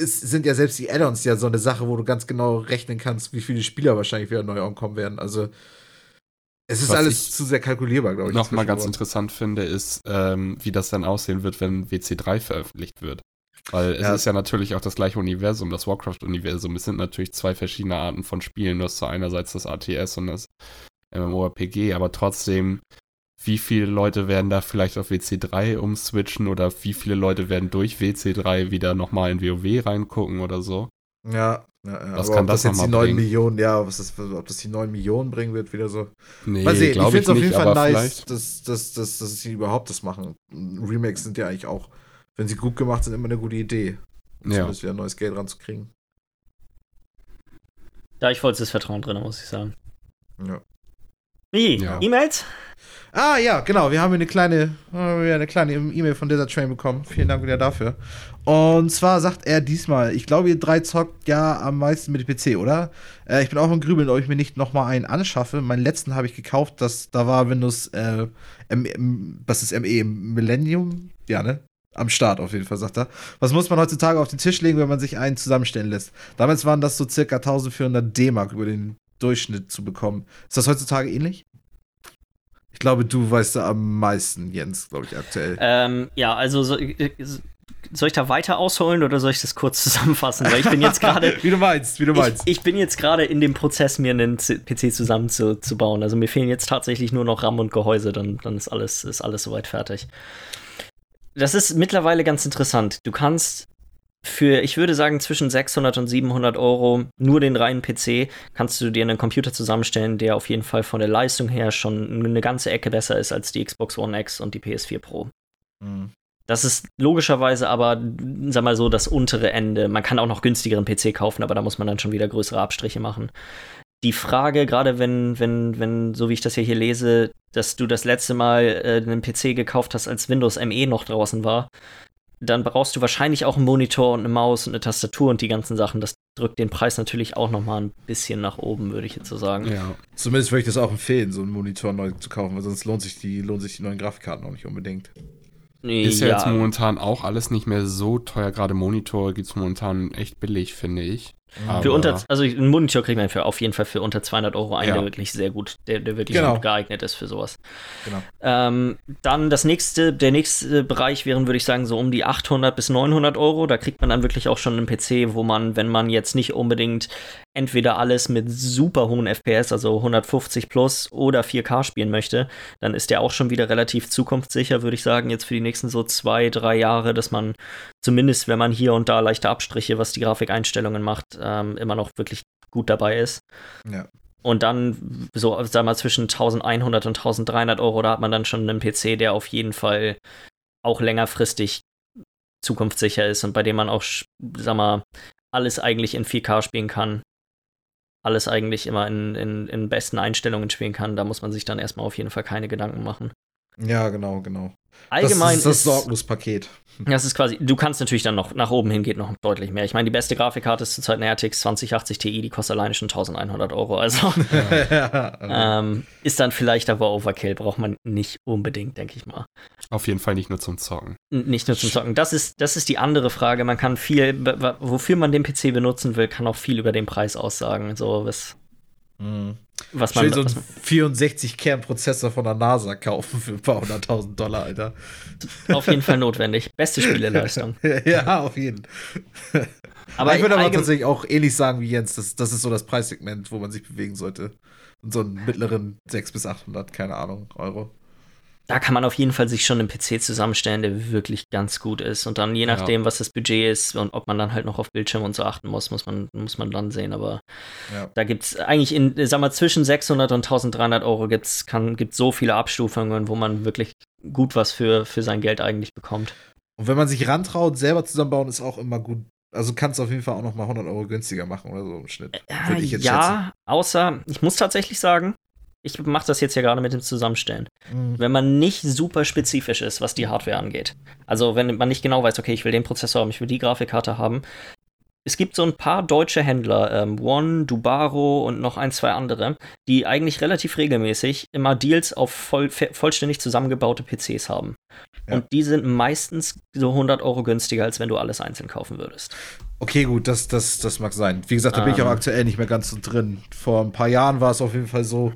ist, sind ja selbst die Add-ons ja so eine Sache, wo du ganz genau rechnen kannst, wie viele Spieler wahrscheinlich wieder neu ankommen werden. Also, es ist Was alles zu sehr kalkulierbar, glaube ich. Nochmal ganz interessant finde, ist, ähm, wie das dann aussehen wird, wenn WC3 veröffentlicht wird. Weil es Ja. ist ja natürlich auch das gleiche Universum, das Warcraft-Universum. Es sind natürlich zwei verschiedene Arten von Spielen. Du hast so einerseits das ATS und das MMORPG, aber trotzdem, wie viele Leute werden da vielleicht auf WC3 umswitchen oder wie viele Leute werden durch WC3 wieder nochmal in WoW reingucken oder so? Ja, ja, ja. Was kann ob das das jetzt die mal 9 bringen? Millionen, ja, was ist, ob das die 9 Millionen bringen wird, wieder so. Nee, Mal sehen, ich finde es auf nicht, jeden Fall nice, dass, dass, dass, dass sie überhaupt das machen. Remakes sind ja eigentlich auch, wenn sie gut gemacht sind, immer eine gute Idee. Ja. Zumindest wieder neues Geld ranzukriegen. Da ich vollstes Vertrauen drin, muss ich sagen. Ja. Wie? Ja. E-Mails? Ah ja, genau, wir haben hier eine kleine, eine kleine E-Mail von Desert Train bekommen. Vielen Dank wieder dafür. Und zwar sagt er diesmal, ich glaube, ihr drei zockt ja am meisten mit dem PC, oder? Äh, ich bin auch im Grübeln, ob ich mir nicht nochmal einen anschaffe. Meinen letzten habe ich gekauft, das, da war Windows, äh, M, M, was ist ME? Millennium? Ja, ne? Am Start auf jeden Fall, sagt er. Was muss man heutzutage auf den Tisch legen, wenn man sich einen zusammenstellen lässt? Damals waren das so circa 1400 D-Mark über den Durchschnitt zu bekommen. Ist das heutzutage ähnlich? Ich glaube, du weißt da am meisten, Jens, glaube ich, aktuell. Ähm, ja, also so, äh, soll ich da weiter ausholen oder soll ich das kurz zusammenfassen? Weil ich bin jetzt gerade. wie du meinst, wie du Ich, meinst. ich bin jetzt gerade in dem Prozess, mir einen PC zusammenzubauen. Also mir fehlen jetzt tatsächlich nur noch RAM und Gehäuse, dann, dann ist alles, ist alles soweit fertig. Das ist mittlerweile ganz interessant. Du kannst für, ich würde sagen, zwischen 600 und 700 Euro nur den reinen PC kannst du dir einen Computer zusammenstellen, der auf jeden Fall von der Leistung her schon eine ganze Ecke besser ist als die Xbox One X und die PS4 Pro. Hm. Das ist logischerweise aber, sag mal so, das untere Ende. Man kann auch noch günstigeren PC kaufen, aber da muss man dann schon wieder größere Abstriche machen. Die Frage, gerade wenn, wenn, wenn, so wie ich das hier, hier lese, dass du das letzte Mal äh, einen PC gekauft hast, als Windows ME noch draußen war, dann brauchst du wahrscheinlich auch einen Monitor und eine Maus und eine Tastatur und die ganzen Sachen. Das drückt den Preis natürlich auch noch mal ein bisschen nach oben, würde ich jetzt so sagen. Ja. Zumindest würde ich das auch empfehlen, so einen Monitor neu zu kaufen, weil sonst lohnt sich die, lohnt sich die neuen Grafikkarten auch nicht unbedingt. Ist ja, jetzt momentan auch alles nicht mehr so teuer. Gerade Monitor gibt es momentan echt billig, finde ich. Für Aber- unter, also einen Monitor kriegt man für auf jeden Fall für unter 200 Euro einen, Ja. der wirklich sehr gut, der, der wirklich Genau. gut geeignet ist für sowas. Genau. Ähm, dann das nächste, der nächste Bereich wären, würde ich sagen, so um die 800 bis 900 Euro. Da kriegt man dann wirklich auch schon einen PC, wo man, wenn man jetzt nicht unbedingt entweder alles mit super hohen FPS, also 150 plus oder 4K spielen möchte, dann ist der auch schon wieder relativ zukunftssicher, würde ich sagen, jetzt für die nächsten so zwei, drei Jahre, dass man zumindest, wenn man hier und da leichte Abstriche, was die Grafikeinstellungen macht, ähm, immer noch wirklich gut dabei ist. Ja. Und dann, so, sag mal, zwischen 1100 und 1300 Euro, da hat man dann schon einen PC, der auf jeden Fall auch längerfristig zukunftssicher ist und bei dem man auch, sag mal, alles eigentlich in 4K spielen kann. Alles eigentlich immer in, in, in besten Einstellungen spielen kann. Da muss man sich dann erstmal auf jeden Fall keine Gedanken machen. Ja, genau, genau. Allgemein das ist das Sorglos-Paket. das ist quasi, du kannst natürlich dann noch, nach oben hin geht noch deutlich mehr. Ich meine, die beste Grafikkarte ist zurzeit eine RTX 2080 Ti, die kostet alleine schon 1100 Euro. Also ja. ähm, ist dann vielleicht aber Overkill, braucht man nicht unbedingt, denke ich mal. Auf jeden Fall nicht nur zum Zocken. N nicht nur zum Zocken. Das ist, das ist die andere Frage. Man kann viel, wofür man den PC benutzen will, kann auch viel über den Preis aussagen. So, was, Mhm. Was man. Schön so einen 64-Kern-Prozessor von der NASA kaufen für ein paar hunderttausend Dollar, Alter. auf jeden Fall notwendig. Beste Spieleleistung. ja, auf jeden. Aber ich würde aber tatsächlich auch ähnlich sagen wie Jens, das, das ist so das Preissegment, wo man sich bewegen sollte. Und so einen mittleren 600 bis 800, keine Ahnung, Euro. Da kann man auf jeden Fall sich schon einen PC zusammenstellen, der wirklich ganz gut ist. Und dann je Ja. nachdem, was das Budget ist und ob man dann halt noch auf Bildschirm und so achten muss, muss man, muss man dann sehen. Aber Ja. da gibt es eigentlich in, sag mal, zwischen 600 und 1300 Euro gibt's, kann, gibt so viele Abstufungen, wo man wirklich gut was für, für sein Geld eigentlich bekommt. Und wenn man sich rantraut, selber zusammenbauen, ist auch immer gut. Also kannst du auf jeden Fall auch noch mal 100 Euro günstiger machen oder so im Schnitt. Jetzt ja, außer, ich muss tatsächlich sagen, ich mache das jetzt ja gerade mit dem Zusammenstellen. Mhm. wenn man nicht super spezifisch ist, was die Hardware angeht. Also wenn man nicht genau weiß, okay, ich will den Prozessor haben, ich will die Grafikkarte haben. Es gibt so ein paar deutsche Händler, ähm, One, Dubaro und noch ein, zwei andere, die eigentlich relativ regelmäßig immer Deals auf voll, vollständig zusammengebaute PCs haben. Ja. Und die sind meistens so 100 Euro günstiger, als wenn du alles einzeln kaufen würdest. Okay, gut, das, das, das mag sein. Wie gesagt, da bin ich Ähm. auch aktuell nicht mehr ganz so drin. Vor ein paar Jahren war es auf jeden Fall so,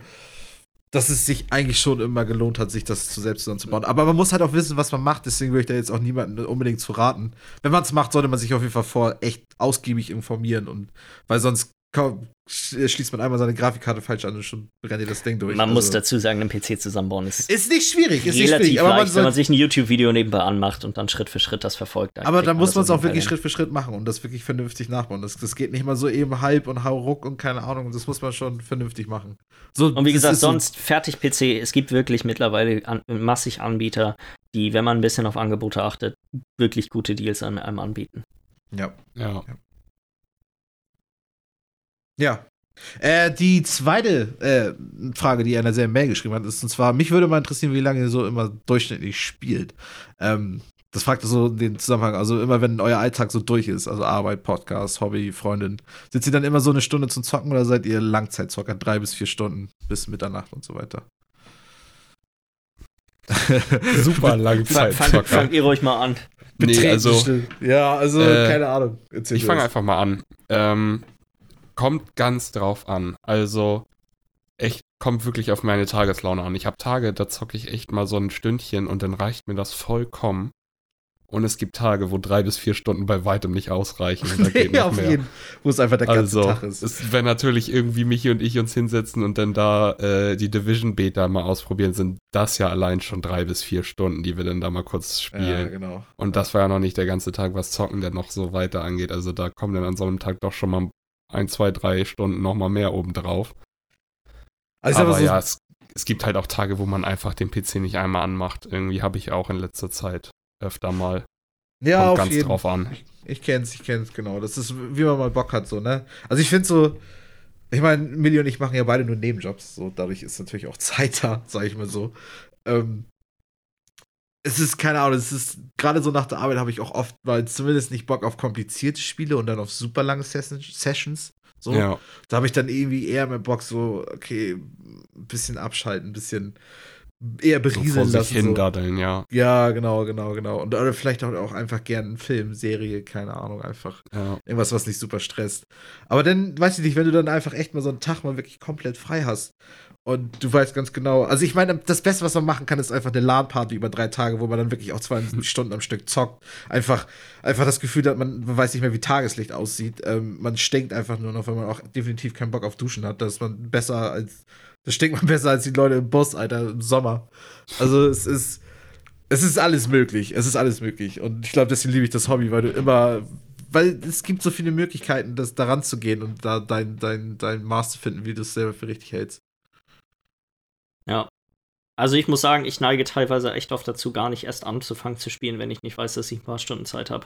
dass es sich eigentlich schon immer gelohnt hat, sich das zu selbst zusammenzubauen. Aber man muss halt auch wissen, was man macht. Deswegen würde ich da jetzt auch niemanden unbedingt zu raten. Wenn man es macht, sollte man sich auf jeden Fall vor echt ausgiebig informieren. Und weil sonst sch- schließt man einmal seine Grafikkarte falsch an und schon brennt dir das Ding durch. Man muss Also, dazu sagen, einen PC zusammenbauen ist Ist nicht schwierig, ist nicht relativ schwierig. Aber man, leicht, wenn man sich ein YouTube-Video nebenbei anmacht und dann Schritt für Schritt das verfolgt. dann aber dann muss man es auch wirklich. Schritt für Schritt machen und das wirklich vernünftig nachbauen. Das, das geht nicht mal so eben halb und hau ruck und keine Ahnung. Das muss man schon vernünftig machen. So, Und wie gesagt, ist so- sonst fertig PC. Es gibt wirklich mittlerweile an, massig Anbieter, die, wenn man ein bisschen auf Angebote achtet, wirklich gute Deals an einem anbieten. Ja. Ja. Ja. Äh, die zweite äh, Frage, die einer sehr Mail geschrieben hat, ist, und zwar, mich würde mal interessieren, wie lange ihr so immer durchschnittlich spielt. Ähm, das fragt er so in den Zusammenhang, also immer wenn euer Alltag so durch ist, also Arbeit, Podcast, Hobby, Freundin, sitzt ihr dann immer so eine Stunde zum Zocken oder seid ihr Langzeitzocker, drei bis vier Stunden bis Mitternacht und so weiter? Super Fang, fang, Langzeitzocker. fangt ihr ruhig mal an. Nee, Betreten also still. Ja, also, Äh, keine Ahnung. Erzähl ich fange einfach mal an. Ähm, kommt ganz drauf an. Also echt kommt wirklich auf meine Tageslaune an. Ich habe Tage, da zocke ich echt mal so ein Stündchen und dann reicht mir das vollkommen. Und es gibt Tage, wo drei bis vier Stunden bei weitem nicht ausreichen. Und Nee, auf mehr. jeden Wo es einfach der ganze Also, Tag ist. es, wenn natürlich irgendwie Michi und ich uns hinsetzen und dann da äh, die Division Beta mal ausprobieren, sind das ja allein schon drei bis vier Stunden, die wir dann da mal kurz Ja, spielen. genau. Und das war ja noch nicht der ganze Tag, was Zocken denn noch so weiter angeht. Also da kommen dann an so einem Tag doch schon mal ein, zwei, drei Stunden noch mal mehr obendrauf. Also, ich Aber so, ja, es, es gibt halt auch Tage, wo man einfach den PC nicht einmal anmacht. Irgendwie habe ich auch in letzter Zeit öfter mal. ja, Kommt auf ganz jeden drauf an. Ich kenn's, ich kenn's, genau. Das ist, wie man mal Bock hat, so, ne? Also ich finde so, ich meine, Milli und ich machen ja beide nur Nebenjobs, so dadurch ist natürlich auch Zeit da, sag ich mal so. Ähm, es ist, keine Ahnung, es ist, gerade so nach der Arbeit habe ich auch oft mal zumindest nicht Bock auf komplizierte Spiele und dann auf super lange Session- Sessions. So. Ja, Da habe ich dann irgendwie eher mehr Bock, so, okay, ein bisschen abschalten, ein bisschen eher so vor berieseln sich lassen. hin So. ja. Ja, genau, genau, genau. Und oder vielleicht auch, einfach gern einen Film, Serie, keine Ahnung, einfach ja. irgendwas, was nicht super stresst. Aber dann, weiß ich nicht, wenn du dann einfach echt mal so einen Tag mal wirklich komplett frei hast und du weißt ganz genau, also ich meine, das Beste, was man machen kann, ist einfach eine LAN-Party über drei Tage, wo man dann wirklich auch 22 Stunden am Stück zockt. Einfach, einfach das Gefühl hat, man, man weiß nicht mehr, wie Tageslicht aussieht. Ähm, man stinkt einfach nur noch, wenn man auch definitiv keinen Bock auf Duschen hat. Das ist man besser als, das stinkt man besser als die Leute im Bus, Alter, im Sommer. Also es ist, es ist alles möglich. Es ist alles möglich. Und ich glaube, deswegen liebe ich das Hobby, weil du immer, weil es gibt so viele Möglichkeiten, das daran zu gehen und da dein, dein, dein Maß zu finden, wie du es selber für richtig hältst. Ja. Also ich muss sagen, ich neige teilweise echt oft dazu, gar nicht erst anzufangen zu spielen, wenn ich nicht weiß, dass ich ein paar Stunden Zeit habe.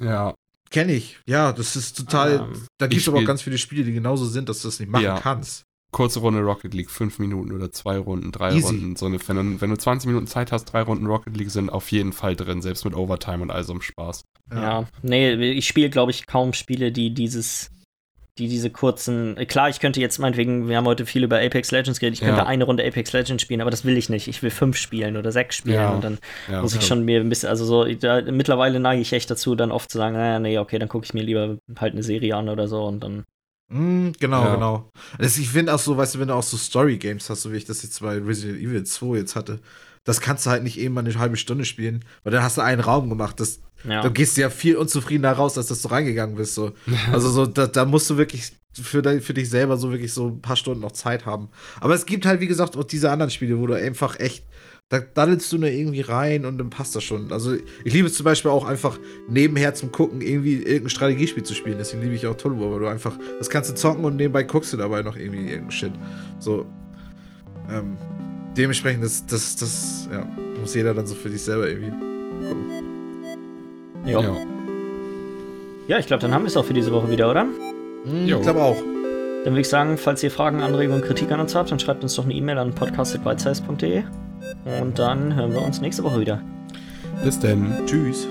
Ja, Kenn ich. Ja, das ist total. Ähm, da gibt es aber auch ganz viele Spiele, die genauso sind, dass du das nicht machen Ja. kannst. Kurze Runde Rocket League, fünf Minuten oder zwei Runden, drei Easy. Runden. So eine, wenn, du, wenn du 20 Minuten Zeit hast, drei Runden Rocket League sind auf jeden Fall drin, selbst mit Overtime und all so einem Spaß. Ja, nee, ich spiele, glaube ich, kaum Spiele, die dieses, die diese kurzen. Klar, ich könnte jetzt meinetwegen, wir haben heute viel über Apex Legends geredet, ich könnte Ja. eine Runde Apex Legends spielen, aber das will ich nicht. Ich will fünf spielen oder sechs spielen Ja. und dann Ja, muss ich ja. schon mir ein bisschen, also so, da, mittlerweile neige ich echt dazu, dann oft zu sagen, naja, nee, okay, dann gucke ich mir lieber halt eine Serie an oder so und dann. Mm, genau, Ja. genau. Also ich finde auch so, weißt du, wenn du auch so Story-Games hast, so wie ich das jetzt bei Resident Evil 2 jetzt hatte, das kannst du halt nicht eben mal eine halbe Stunde spielen, weil dann hast du einen Raum gemacht. Das, Ja. Da gehst du ja viel unzufriedener raus, als dass du reingegangen bist. So. Also so, da, da musst du wirklich für, de, für dich selber so wirklich so ein paar Stunden noch Zeit haben. Aber es gibt halt, wie gesagt, auch diese anderen Spiele, wo du einfach echt, da daddelst du nur irgendwie rein und dann passt das schon. Also ich liebe es zum Beispiel auch einfach nebenher zum Gucken irgendwie irgendein Strategiespiel zu spielen. Deswegen liebe ich auch Tulbo, weil du einfach, das kannst du zocken und nebenbei guckst du dabei noch irgendwie irgendeinen Shit. So, ähm, dementsprechend, das, das, das, ja, muss jeder dann so für sich selber irgendwie gucken. Ja, ja. Ja. ich glaube, dann haben wir es auch für diese Woche wieder, oder? Hm, Jo. ich glaube auch. Dann würde ich sagen, falls ihr Fragen, Anregungen, Kritik an uns habt, dann schreibt uns doch eine E-Mail an podcast.whitesize.de und dann hören wir uns nächste Woche wieder. Bis denn. Tschüss.